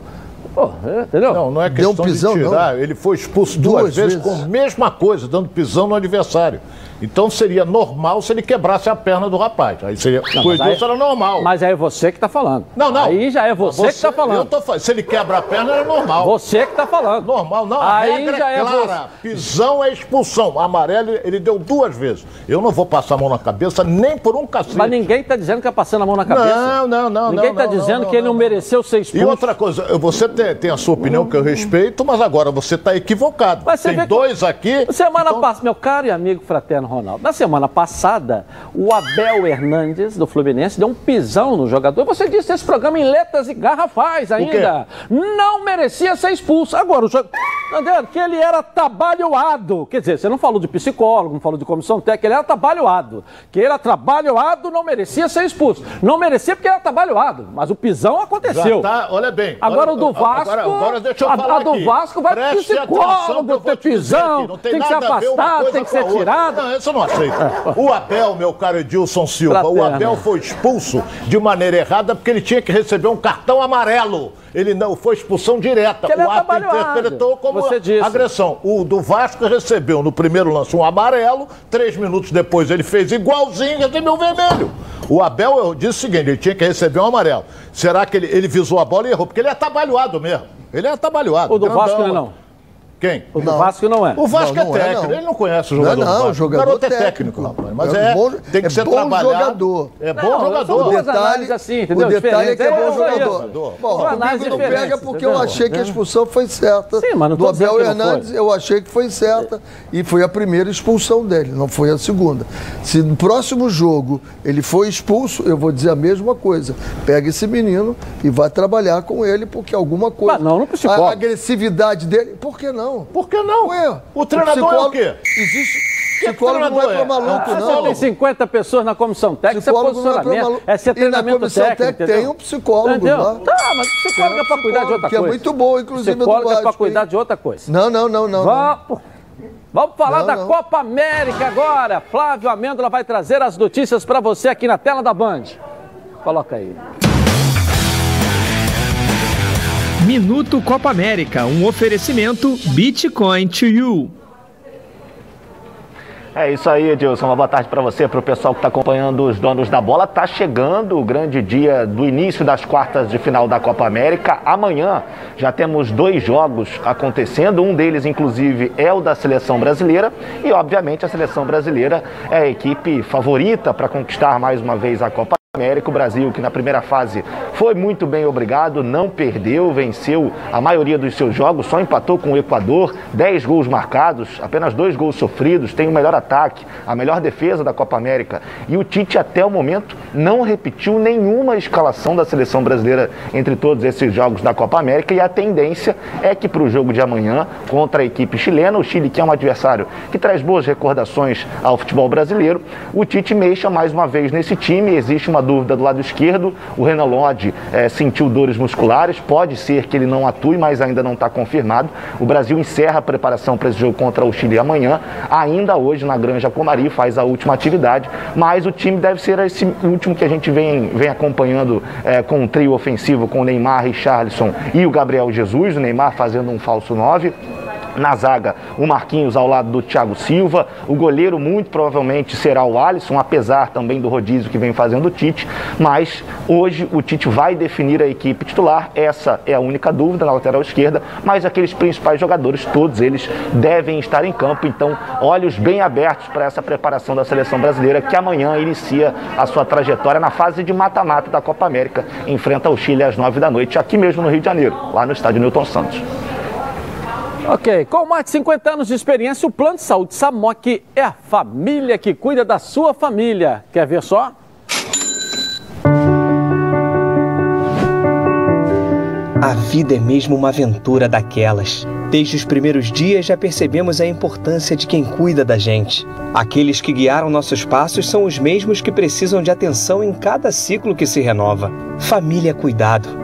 Pô, é, entendeu? Não, não é um questão pisão, de tirar. Ele foi expulso duas, Duas vezes, vezes. com a mesma coisa, dando pisão no adversário. Então seria normal se ele quebrasse a perna do rapaz. Aí seria. Não, o Edilson era normal. Mas aí é você que está falando. Não, não. Aí já é você, que está Eu falando. tô falando. Se ele quebra a perna, era normal. Você que está falando. Normal, não. Aí regra já é é clara. Pisão é expulsão. Amarelo, ele deu duas vezes. Eu não vou passar a mão na cabeça nem por um cacete. Mas ninguém está dizendo que é passando a mão na cabeça. Não, não, não. Ninguém está dizendo não, que ele não, não. mereceu ser expulso. E outra coisa, você tem, tem a sua opinião que eu respeito, mas agora você está equivocado. Mas você tem vê que- dois aqui. Semana então- passada, meu caro e amigo fraterno Ronaldo, na semana passada, o Abel Hernandes, do Fluminense, deu um pisão no jogador. Você disse esse programa em letras e garrafais ainda. Não merecia ser expulso. Agora, o, jo- Entendeu? Que ele era trabalhoado. Quer dizer, você não falou de psicólogo, não falou de comissão técnica, ele era trabalhoado. Que ele era trabalhoado, não merecia ser expulso. Não merecia porque era trabalhoado, mas o pisão aconteceu. Tá, olha bem. Agora olha, o do Vasco. Agora, agora deixa eu a, falar a do aqui. Vasco vai pro Preste atenção psicólogo, eu ter pisão, aqui, não tem, que ser afastado, tem que ser tirado. Não, isso eu não aceito. O Abel, meu caro Edilson Silva, o. Abel foi expulso de maneira errada porque ele tinha que receber um cartão amarelo. Ele não foi expulsão direta. Ele é o ato interpretou como agressão. O do Vasco recebeu no primeiro lance um amarelo, três minutos depois ele fez igualzinho e recebeu um vermelho. O Abel eu disse o seguinte: ele tinha que receber um amarelo. Será que ele, ele visou a bola e errou? Porque ele é atabalhoado mesmo. Ele é atabalhoado. O do grandão. Vasco é não. Quem? O do Vasco não é. O Vasco Não, é não é, técnico, não. ele não conhece o Não é, jogador. do não, Vasco. jogador o garoto é técnico. rapaz. Mas É é, bom- tem que é ser bom trabalhado. jogador. É bom Não, jogador. duas detalhe- assim, entendeu? O detalhe é que é bom. É, jogador. Bom, São análises comigo não pega porque eu achei que a expulsão foi certa. Sim, mas não Do Abel não foi. Hernandes, eu achei que foi certa e foi a primeira expulsão dele, não foi a segunda. Se no próximo jogo ele for expulso, eu vou dizer a mesma coisa. Pega esse menino e vai trabalhar com ele, porque alguma coisa. Mas não no psicólogo. A agressividade dele. Por que não? Por que não? Ué, o treinador é o quê? Existe. Que Psicólogo não é pra é? maluco, É um não. Você tem 50 pessoas na comissão técnica, isso é Psicólogo não é posicionamento, maluco. é ser E na comissão técnico, técnica tem um psicólogo Entendeu? lá. Tá, mas o psicólogo é pra cuidar de outra que é coisa. muito bom, inclusive, Psicólogo é pra cuidar de outra coisa. Não, não, não, não. não. Vamos, vamos falar Não, da não. Copa América agora. Flávio Amêndola vai trazer as notícias pra você aqui na tela da Band. Coloca aí. Minuto Copa América, um oferecimento Bitcoin to you. É isso aí, Edilson. Uma boa tarde para você, para o pessoal que está acompanhando os donos da bola. Tá chegando o grande dia do início das quartas de final da Copa América. Amanhã já temos dois jogos acontecendo. Um deles, inclusive, é o da seleção brasileira. E, obviamente, a seleção brasileira é a equipe favorita para conquistar mais uma vez a Copa América, o Brasil, que na primeira fase foi muito bem obrigado, não perdeu, venceu a maioria dos seus jogos, só empatou com o Equador, 10 gols marcados, apenas dois gols sofridos, tem o melhor ataque, a melhor defesa da Copa América. E o Tite, até o momento, não repetiu nenhuma escalação da seleção brasileira entre todos esses jogos da Copa América. E a tendência é que para o jogo de amanhã, contra a equipe chilena, o Chile, que é um adversário que traz boas recordações ao futebol brasileiro, o Tite mexa mais uma vez nesse time. Existe uma dúvida do lado esquerdo. O Renan Lodge eh, sentiu dores musculares. Pode ser que ele não atue, mas ainda não está confirmado. O Brasil encerra a preparação para esse jogo contra o Chile amanhã. Ainda hoje na Granja Comari faz a última atividade. Mas o time deve ser esse último que a gente vem, vem acompanhando eh, com um trio ofensivo com o Neymar, Richarlison e o Gabriel Jesus. O Neymar fazendo um falso 9. Na zaga, o Marquinhos ao lado do Thiago Silva. O goleiro, muito provavelmente, será o Alisson, apesar também do rodízio que vem fazendo o Tite. Mas hoje o Tite vai definir a equipe titular. Essa é a única dúvida na lateral esquerda. Mas aqueles principais jogadores, todos eles devem estar em campo. Então, olhos bem abertos para essa preparação da seleção brasileira, que amanhã inicia a sua trajetória na fase de mata-mata da Copa América. Enfrenta o Chile às nove da noite, aqui mesmo no Rio de Janeiro, lá no estádio Newton Santos. Ok, com mais de 50 anos de experiência, o Plano de Saúde Samok é a família que cuida da sua família. Quer ver só? A vida é mesmo uma aventura daquelas. Desde os primeiros dias já percebemos a importância de quem cuida da gente. Aqueles que guiaram nossos passos são os mesmos que precisam de atenção em cada ciclo que se renova. Família é cuidado.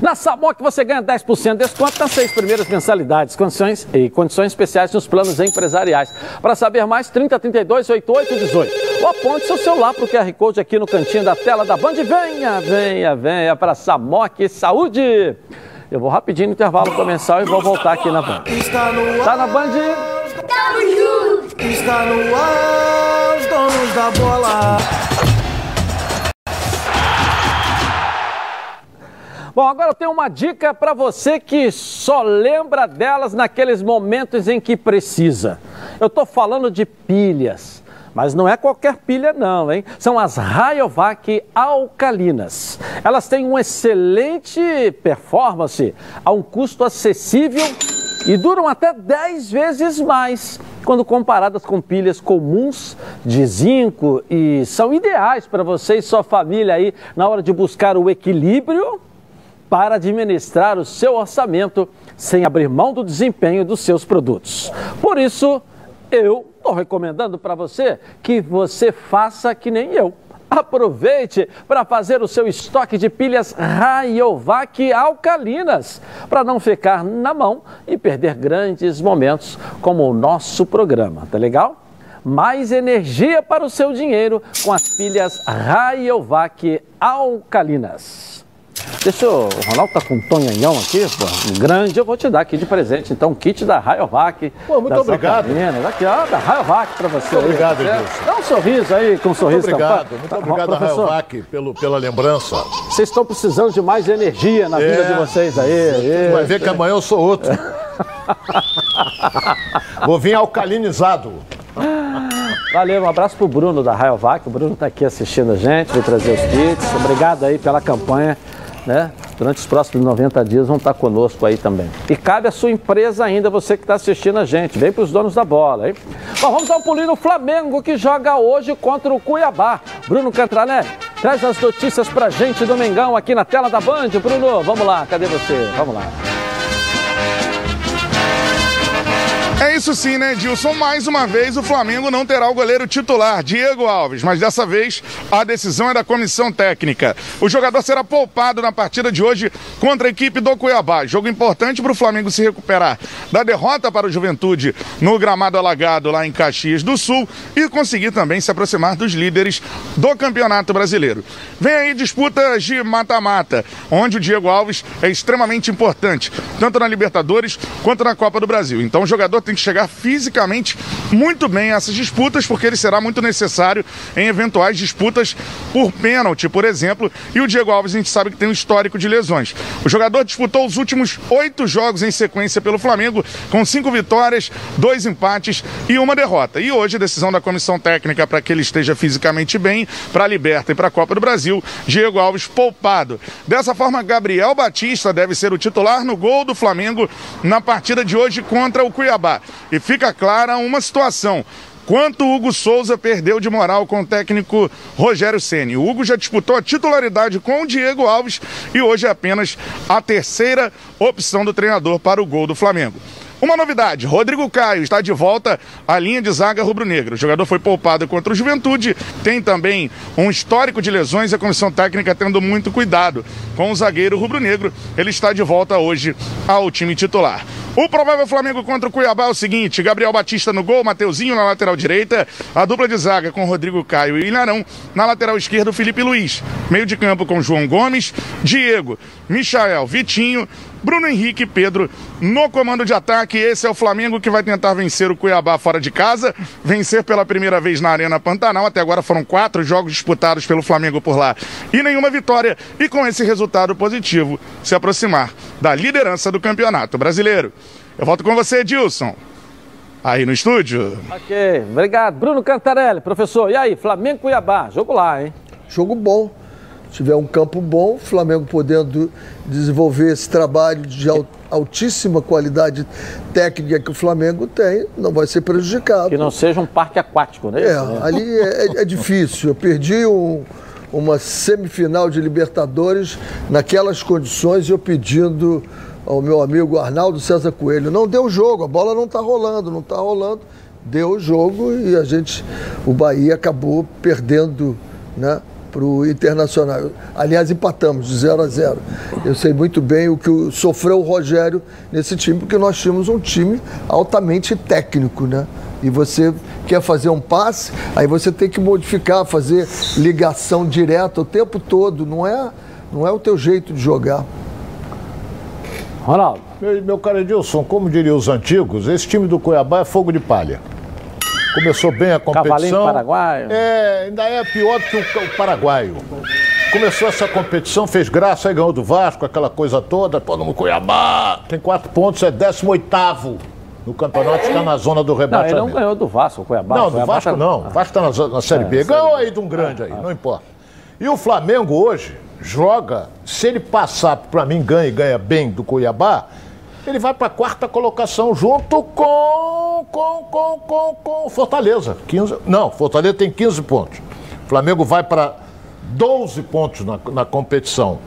Na Samok você ganha 10% de desconto nas seis primeiras mensalidades, condições e condições especiais nos planos empresariais. Para saber mais, 3032 8818. Ou aponte seu celular para o QR Code aqui no cantinho da tela da Band. Venha, venha, venha para Samok Saúde. Eu vou rapidinho no intervalo comercial e vou voltar aqui na Band. Está Tá na Band? Está no ar, os donos da bola. Bom, agora tenho uma dica para você que só lembra delas naqueles momentos em que precisa. Eu estou falando de pilhas. Mas não é qualquer pilha não, hein? São as Rayovac alcalinas. Elas têm uma excelente performance a um custo acessível e duram até 10 vezes mais quando comparadas com pilhas comuns de zinco e são ideais para você e sua família aí na hora de buscar o equilíbrio para administrar o seu orçamento sem abrir mão do desempenho dos seus produtos. Por isso, eu estou recomendando para você que você faça que nem eu. Aproveite para fazer o seu estoque de pilhas Rayovac alcalinas, para não ficar na mão e perder grandes momentos como o nosso programa, tá legal? Mais energia para o seu dinheiro com as pilhas Rayovac alcalinas. Deixa eu. O Ronaldo tá com um tonhanhão aqui, pô, um grande. Eu vou te dar aqui de presente. Então, um kit da Rayovac. Pô, muito obrigado. Aqui, ó, da Rayovac pra você. Muito obrigado, aí, Edilson. Dá um sorriso aí, com um sorriso Muito obrigado, tampado. muito Tá, obrigado, professor, Rayovac, pelo, pela lembrança. Vocês estão precisando de mais energia na vida É. de vocês aí. Você vai ver que amanhã eu sou outro. Vou vir alcalinizado. Valeu, um abraço pro Bruno da Rayovac. O Bruno tá aqui assistindo a gente, veio trazer os kits. Obrigado aí pela campanha, né? Durante os próximos 90 dias vão estar conosco aí também. E cabe a sua empresa ainda, você que está assistindo a gente. Vem pros donos da bola, hein? Bom, vamos um pulinho no Flamengo, que joga hoje contra o Cuiabá. Bruno Cantralé, traz as notícias pra gente do Mengão aqui na tela da Band. Bruno, vamos lá, cadê você? Vamos lá. É isso sim, né, Dilson? Mais uma vez o Flamengo não terá o goleiro titular, Diego Alves, mas dessa vez a decisão é da comissão técnica. O jogador será poupado na partida de hoje contra a equipe do Cuiabá. Jogo importante para o Flamengo se recuperar da derrota para o Juventude no gramado alagado lá em Caxias do Sul e conseguir também se aproximar dos líderes do Campeonato Brasileiro. Vem aí disputas de mata-mata, onde o Diego Alves é extremamente importante, tanto na Libertadores quanto na Copa do Brasil. Então o jogador tem que chegar fisicamente muito bem a essas disputas, porque ele será muito necessário em eventuais disputas por pênalti, por exemplo. E o Diego Alves a gente sabe que tem um histórico de lesões. O jogador disputou os últimos oito jogos em sequência pelo Flamengo, com cinco vitórias, dois empates e uma derrota. E hoje, decisão da comissão técnica para que ele esteja fisicamente bem para a Liberta e para a Copa do Brasil, Diego Alves poupado. Dessa forma, Gabriel Batista deve ser o titular no gol do Flamengo na partida de hoje contra o Cuiabá. E fica clara uma situação. Quanto Hugo Souza perdeu de moral com o técnico Rogério Ceni. O Hugo já disputou a titularidade com o Diego Alves e hoje é apenas a terceira opção do treinador para o gol do Flamengo. Uma novidade, Rodrigo Caio está de volta à linha de zaga rubro-negra. O jogador foi poupado contra o Juventude, tem também um histórico de lesões e a comissão técnica tendo muito cuidado com o zagueiro rubro-negro. Ele está de volta hoje ao time titular. O provável Flamengo contra o Cuiabá é o seguinte: Gabriel Batista no gol, Mateuzinho na lateral direita, a dupla de zaga com Rodrigo Caio e Ilharão, na lateral esquerda, Felipe Luiz. Meio de campo com João Gomes, Diego, Michael, Vitinho, Bruno Henrique e Pedro no comando de ataque. Esse é o Flamengo que vai tentar vencer o Cuiabá fora de casa, vencer pela primeira vez na Arena Pantanal. Até agora foram quatro jogos disputados pelo Flamengo por lá e nenhuma vitória. E com esse resultado positivo, se aproximar da liderança do Campeonato Brasileiro. Eu volto com você, Edilson. Aí no estúdio. Ok, obrigado. Bruno Cantarelli, professor. E aí, Flamengo e Cuiabá, jogo lá, hein? Jogo bom. Se tiver um campo bom, o Flamengo podendo desenvolver esse trabalho de al- altíssima qualidade técnica que o Flamengo tem, não vai ser prejudicado. Que não seja um parque aquático, né? É, ali é, é difícil. Eu perdi um- uma semifinal de Libertadores naquelas condições, eu pedindo ao meu amigo Arnaldo César Coelho, não deu jogo, a bola não está rolando, não está rolando. Deu o jogo e a gente, o Bahia acabou perdendo, né? Para o Internacional. Aliás, empatamos de 0 a 0. Eu sei muito bem o que sofreu o Rogério nesse time, porque nós tínhamos um time altamente técnico, né? E você quer fazer um passe, aí você tem que modificar, fazer ligação direta o tempo todo. Não é, não é o teu jeito de jogar. Ronaldo. Meu, meu cara Edilson, como diriam os antigos, esse time do Cuiabá é fogo de palha. Começou bem a competição. Cavalinho paraguaio. É, ainda é pior do que o, o paraguaio. começou essa competição, fez graça, aí ganhou do Vasco, aquela coisa toda, todo mundo Cuiabá, tem quatro pontos, é 18 no campeonato, está na zona do Não, ele rebaixamento. não ganhou do Vasco, o Cuiabá. Não, do Vasco tá- não. O Vasco está na, na Série É, B. Ganhou aí de um grande aí, não importa. E o Flamengo hoje joga, se ele passar, para mim, ganha e ganha bem do Cuiabá, ele vai para a quarta colocação junto com, com, com, com, com Fortaleza. 15, não, Fortaleza tem 15 pontos. O Flamengo vai para 12 pontos na, na competição.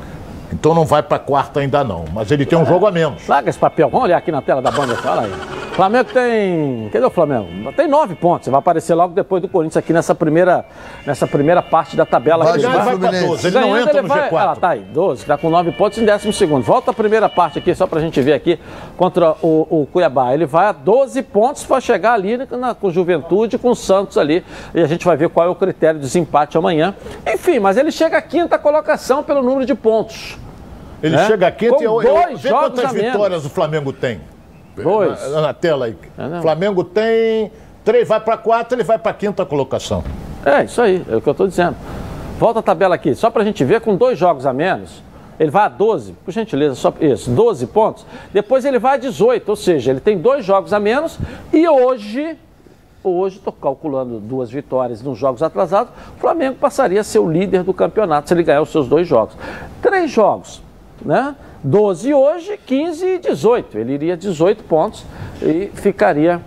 Então não vai para quarta ainda não, mas ele tem um jogo a menos. Larga esse papel, vamos olhar aqui na tela da banda, fala aí. Flamengo tem. Cadê o Flamengo? Tem nove pontos. Vai aparecer logo depois do Corinthians aqui nessa primeira, nessa primeira parte da tabela. Vai Ele ganhar, vai pra 12, ele não Ganhando, entra ele no vai- G4. Ah, tá aí, 12, tá com nove pontos em décimo segundo. Volta a primeira parte aqui, só pra gente ver aqui, contra o, o Cuiabá. Ele vai a 12 pontos para chegar ali na, com Juventude, com o Santos ali. E a gente vai ver qual é o critério de desempate amanhã. Enfim, mas ele chega à quinta colocação pelo número de pontos. Ele É? chega aqui Com e eu, dois eu, vê jogos quantas a menos. vitórias o Flamengo tem. Dois. Na, na tela aí. É. Flamengo tem três, vai para quatro, ele vai para quinta colocação. É, isso aí, é o que eu estou dizendo. Volta a tabela aqui, só para a gente ver, com dois jogos a menos, ele vai a 12, por gentileza, só isso, 12 pontos. Depois ele vai a 18, ou seja, ele tem dois jogos a menos e hoje, hoje, estou calculando duas vitórias nos jogos atrasados, o Flamengo passaria a ser o líder do campeonato se ele ganhar os seus dois jogos. Três jogos, né? 12 hoje, 15 e 18. Ele iria 18 pontos e ficaria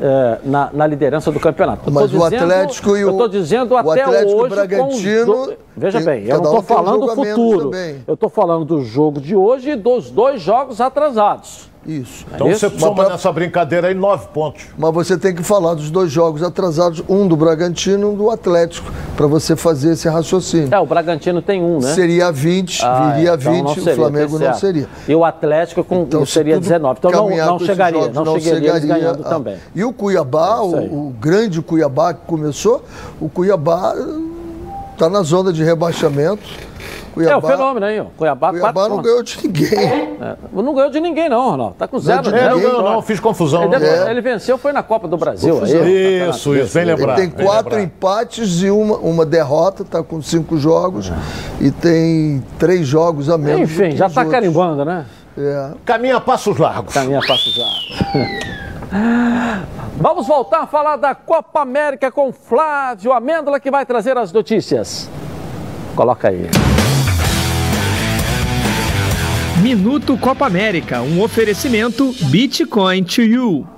eh, na, na liderança do campeonato. Mas o Atlético e o- Eu estou dizendo o até Atlético hoje. Bragantino do- Veja bem, eu não estou um falando do futuro. Eu estou falando do jogo de hoje e dos dois jogos atrasados. Isso. Então isso? você soma Mas nessa brincadeira aí nove pontos. Mas você tem que falar dos dois jogos atrasados, um do Bragantino e um do Atlético, para você fazer esse raciocínio. É, o Bragantino tem um, né? Seria 20, Ah, viria é, a então 20, não o seria, Flamengo não seria. E o Atlético com, Então, se seria tudo 19. Então não, não chegaria, jogos, não, chegaria eles chegaria. ganhando Ah, também. E o Cuiabá, É o, o grande Cuiabá que começou, o Cuiabá está na zona de rebaixamento. É o fenômeno aí, ó. Cuiabá, Cuiabá quatro não pontos. ganhou de ninguém. É, não ganhou de ninguém, não, Ronaldo. Tá com zero. zero ninguém. Não, não, fiz confusão. Ele, É. ele venceu, foi na Copa do Brasil. Confusão. aí, Isso, isso, vem Ele lembrar. tem vem quatro lembrar. empates e uma, uma derrota, está com cinco jogos e tem três jogos a menos. Enfim, já tá outros. carimbando, né? É. Caminha a passos largos. Caminha passo já. Vamos voltar a falar da Copa América com Flávio Amêndola, que vai trazer as notícias. Coloca aí. Minuto Copa América, um oferecimento Bitcoin to you.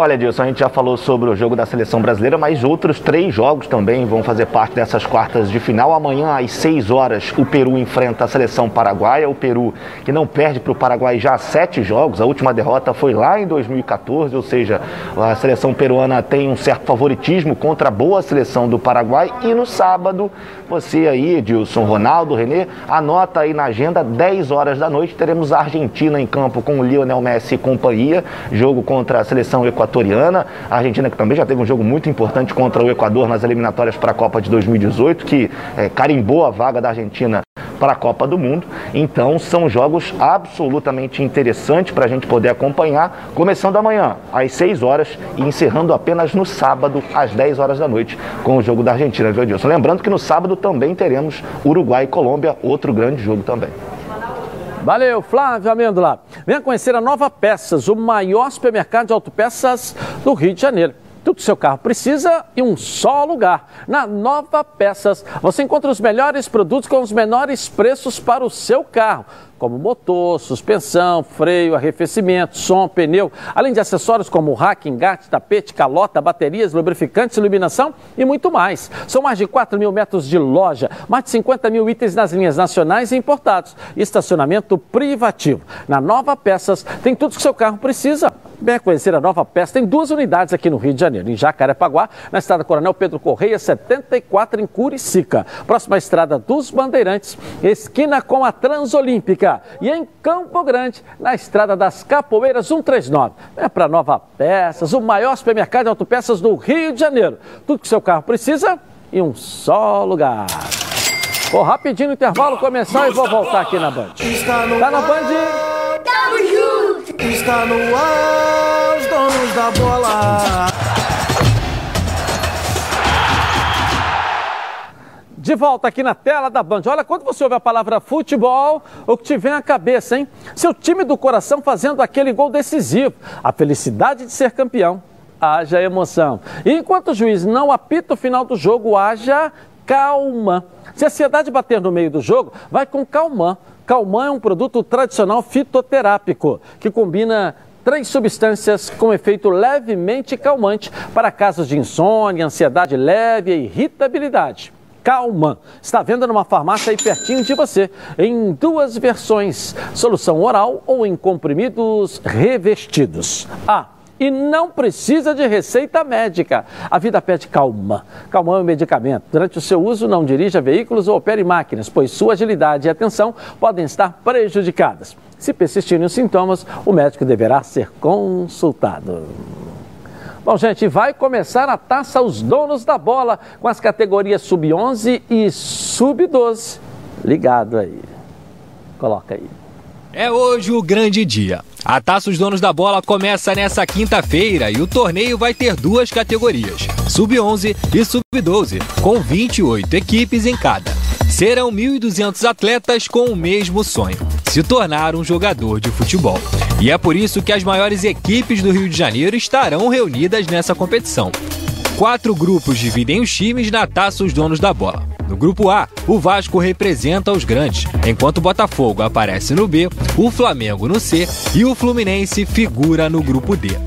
Olha, Edilson, a gente já falou sobre o jogo da seleção brasileira, mas outros três jogos também vão fazer parte dessas quartas de final. Amanhã, às 6 horas, o Peru enfrenta a seleção paraguaia. O Peru que não perde para o Paraguai já sete jogos. A última derrota foi lá em 2014, ou seja, a seleção peruana tem um certo favoritismo contra a boa seleção do Paraguai. E no sábado, você aí, Edilson, Ronaldo, Renê, anota aí na agenda, 10 horas da noite, teremos a Argentina em campo com o Lionel Messi e companhia. Jogo contra a seleção equatoriana. A Argentina que também já teve um jogo muito importante contra o Equador nas eliminatórias para a Copa de 2018, que eh, carimbou a vaga da Argentina para a Copa do Mundo. Então, são jogos absolutamente interessantes para a gente poder acompanhar, começando amanhã às 6 horas e encerrando apenas no sábado às 10 horas da noite com o jogo da Argentina, viu, Edilson? Lembrando que no sábado também teremos Uruguai e Colômbia, outro grande jogo também. Valeu, Flávio Amêndola. Venha conhecer a Nova Peças, o maior supermercado de autopeças do Rio de Janeiro. Tudo seu carro precisa em um só lugar. Na Nova Peças, você encontra os melhores produtos com os menores preços para o seu carro, como motor, suspensão, freio, arrefecimento, som, pneu, além de acessórios como rack, engate, tapete, calota, baterias, lubrificantes, iluminação e muito mais. São mais de 4 mil metros de loja, mais de 50 mil itens nas linhas nacionais e importados, e estacionamento privativo. Na Nova Peças tem tudo que seu carro precisa. Venha conhecer a Nova Peça. Tem duas unidades aqui no Rio de Janeiro, em Jacarepaguá, na estrada Coronel Pedro Correia, 74, em Curicica. Próxima à estrada dos Bandeirantes, esquina com a Transolímpica. E em Campo Grande, na estrada das Capoeiras 139. Venha para Nova Peças, o maior supermercado de autopeças do Rio de Janeiro. Tudo que seu carro precisa em um só lugar. Vou rapidinho no intervalo começar e vou voltar aqui na Band. Está Tá na. Band? Tamo junto. Está no ar, da bola. De volta aqui na tela da Band. Olha, quando você ouve a palavra futebol, o que te vem à cabeça, hein? Seu time do coração fazendo aquele gol decisivo. A felicidade de ser campeão. Haja emoção. E enquanto o juiz não apita o final do jogo, haja calma. Se a ansiedade bater no meio do jogo, vai com calmã. Calmã é um produto tradicional fitoterápico que combina três substâncias com efeito levemente calmante para casos de insônia, ansiedade leve e irritabilidade. Calman está vendo numa farmácia aí pertinho de você, em duas versões: solução oral ou em comprimidos revestidos. Ah, e não precisa de receita médica. A vida pede calma. Calma é um medicamento. Durante o seu uso, não dirija veículos ou opere máquinas, pois sua agilidade e atenção podem estar prejudicadas. Se persistirem os sintomas, o médico deverá ser consultado. Bom, gente, vai começar a taça Os Donos da Bola com as categorias Sub-11 e Sub-12. Ligado aí. Coloca aí. É hoje o grande dia. A Taça Os Donos da Bola começa nessa quinta-feira e o torneio vai ter duas categorias, Sub-11 e Sub-12, com 28 equipes em cada. Serão 1.200 atletas com o mesmo sonho, se tornar um jogador de futebol. E é por isso que as maiores equipes do Rio de Janeiro estarão reunidas nessa competição. Quatro grupos dividem os times na Taça Os Donos da Bola. No grupo A, o Vasco representa os grandes, enquanto o Botafogo aparece no B, o Flamengo no C e o Fluminense figura no grupo D.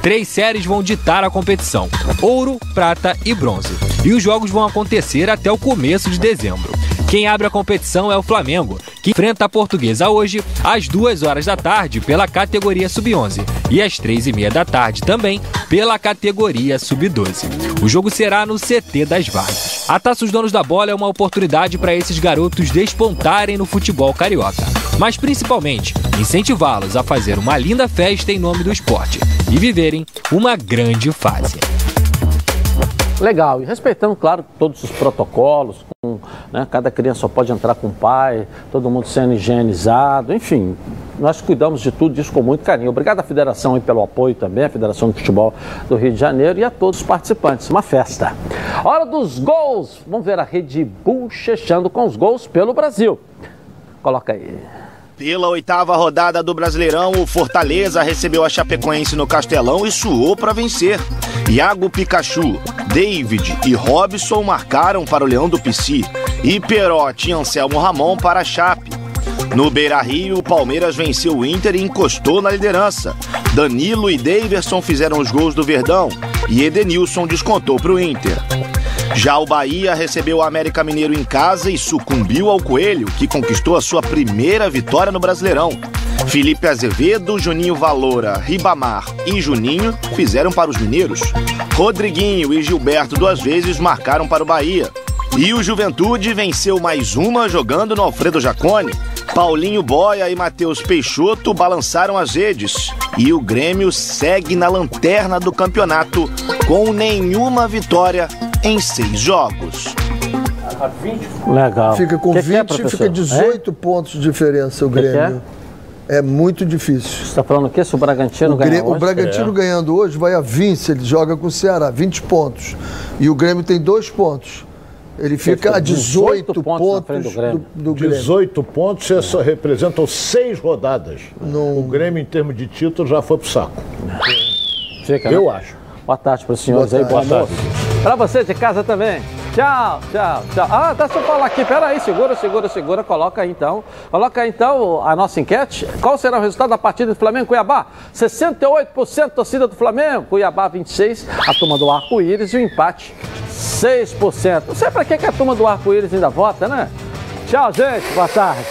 Três séries vão ditar a competição: ouro, prata e bronze. E os jogos vão acontecer até o começo de dezembro. Quem abre a competição é o Flamengo, que enfrenta a Portuguesa hoje às 2 horas da tarde pela categoria Sub-11 e às 3 e meia da tarde também pela categoria Sub-12. O jogo será no CT das Vargas. A Taça dos Donos da Bola é uma oportunidade para esses garotos despontarem no futebol carioca, mas principalmente incentivá-los a fazer uma linda festa em nome do esporte e viverem uma grande fase. Legal, e respeitando, claro, todos os protocolos, né, cada criança só pode entrar com o pai, todo mundo sendo higienizado, enfim, nós cuidamos de tudo isso com muito carinho. Obrigado à Federação pelo apoio também, a Federação de Futebol do Rio de Janeiro e a todos os participantes. Uma festa. Hora dos gols! Vamos ver a Rede Bull chechando com os gols pelo Brasil. Coloca aí. Pela oitava rodada do Brasileirão, o Fortaleza recebeu a Chapecoense no Castelão e suou para vencer. Iago Pikachu, David e Robson marcaram para o Leão do Pici e Perotti e Anselmo Ramon para a Chape. No Beira Rio, o Palmeiras venceu o Inter e encostou na liderança. Danilo e Daverson fizeram os gols do Verdão e Edenilson descontou para o Inter. Já o Bahia recebeu o América Mineiro em casa e sucumbiu ao Coelho, que conquistou a sua primeira vitória no Brasileirão. Felipe Azevedo, Juninho Valora, Ribamar e Juninho fizeram para os mineiros. Rodriguinho e Gilberto duas vezes marcaram para o Bahia. E o Juventude venceu mais uma jogando no Alfredo Jacone. Paulinho Boia e Matheus Peixoto balançaram as redes. E o Grêmio segue na lanterna do campeonato com nenhuma vitória em seis jogos. Legal. Fica com Que 20, que é, fica 18 pontos de diferença o Que que Grêmio. É muito difícil. Você está falando o quê? Se o Bragantino O, ganhar Grêmio- o hoje? Bragantino É. ganhando hoje vai a 20, ele joga com o Ceará, 20 pontos. E o Grêmio tem dois pontos. Ele fica a 18 pontos, do, do Grêmio. 18 pontos, isso representam seis rodadas. O Grêmio, em termos de título, já foi pro saco. Fica, Eu né? acho. Boa tarde para os senhores Boa aí, boa tarde. tarde. Para você de casa também. Tchau, tchau, tchau. Ah, deixa eu falar aqui, peraí, segura, segura, segura, coloca aí então. Coloca aí então a nossa enquete. Qual será o resultado da partida do Flamengo e Cuiabá? 68% torcida do Flamengo, Cuiabá 26%, a turma do arco-íris e o empate 6%. Não sei para que que a turma do arco-íris ainda vota, né? Tchau, gente, boa tarde.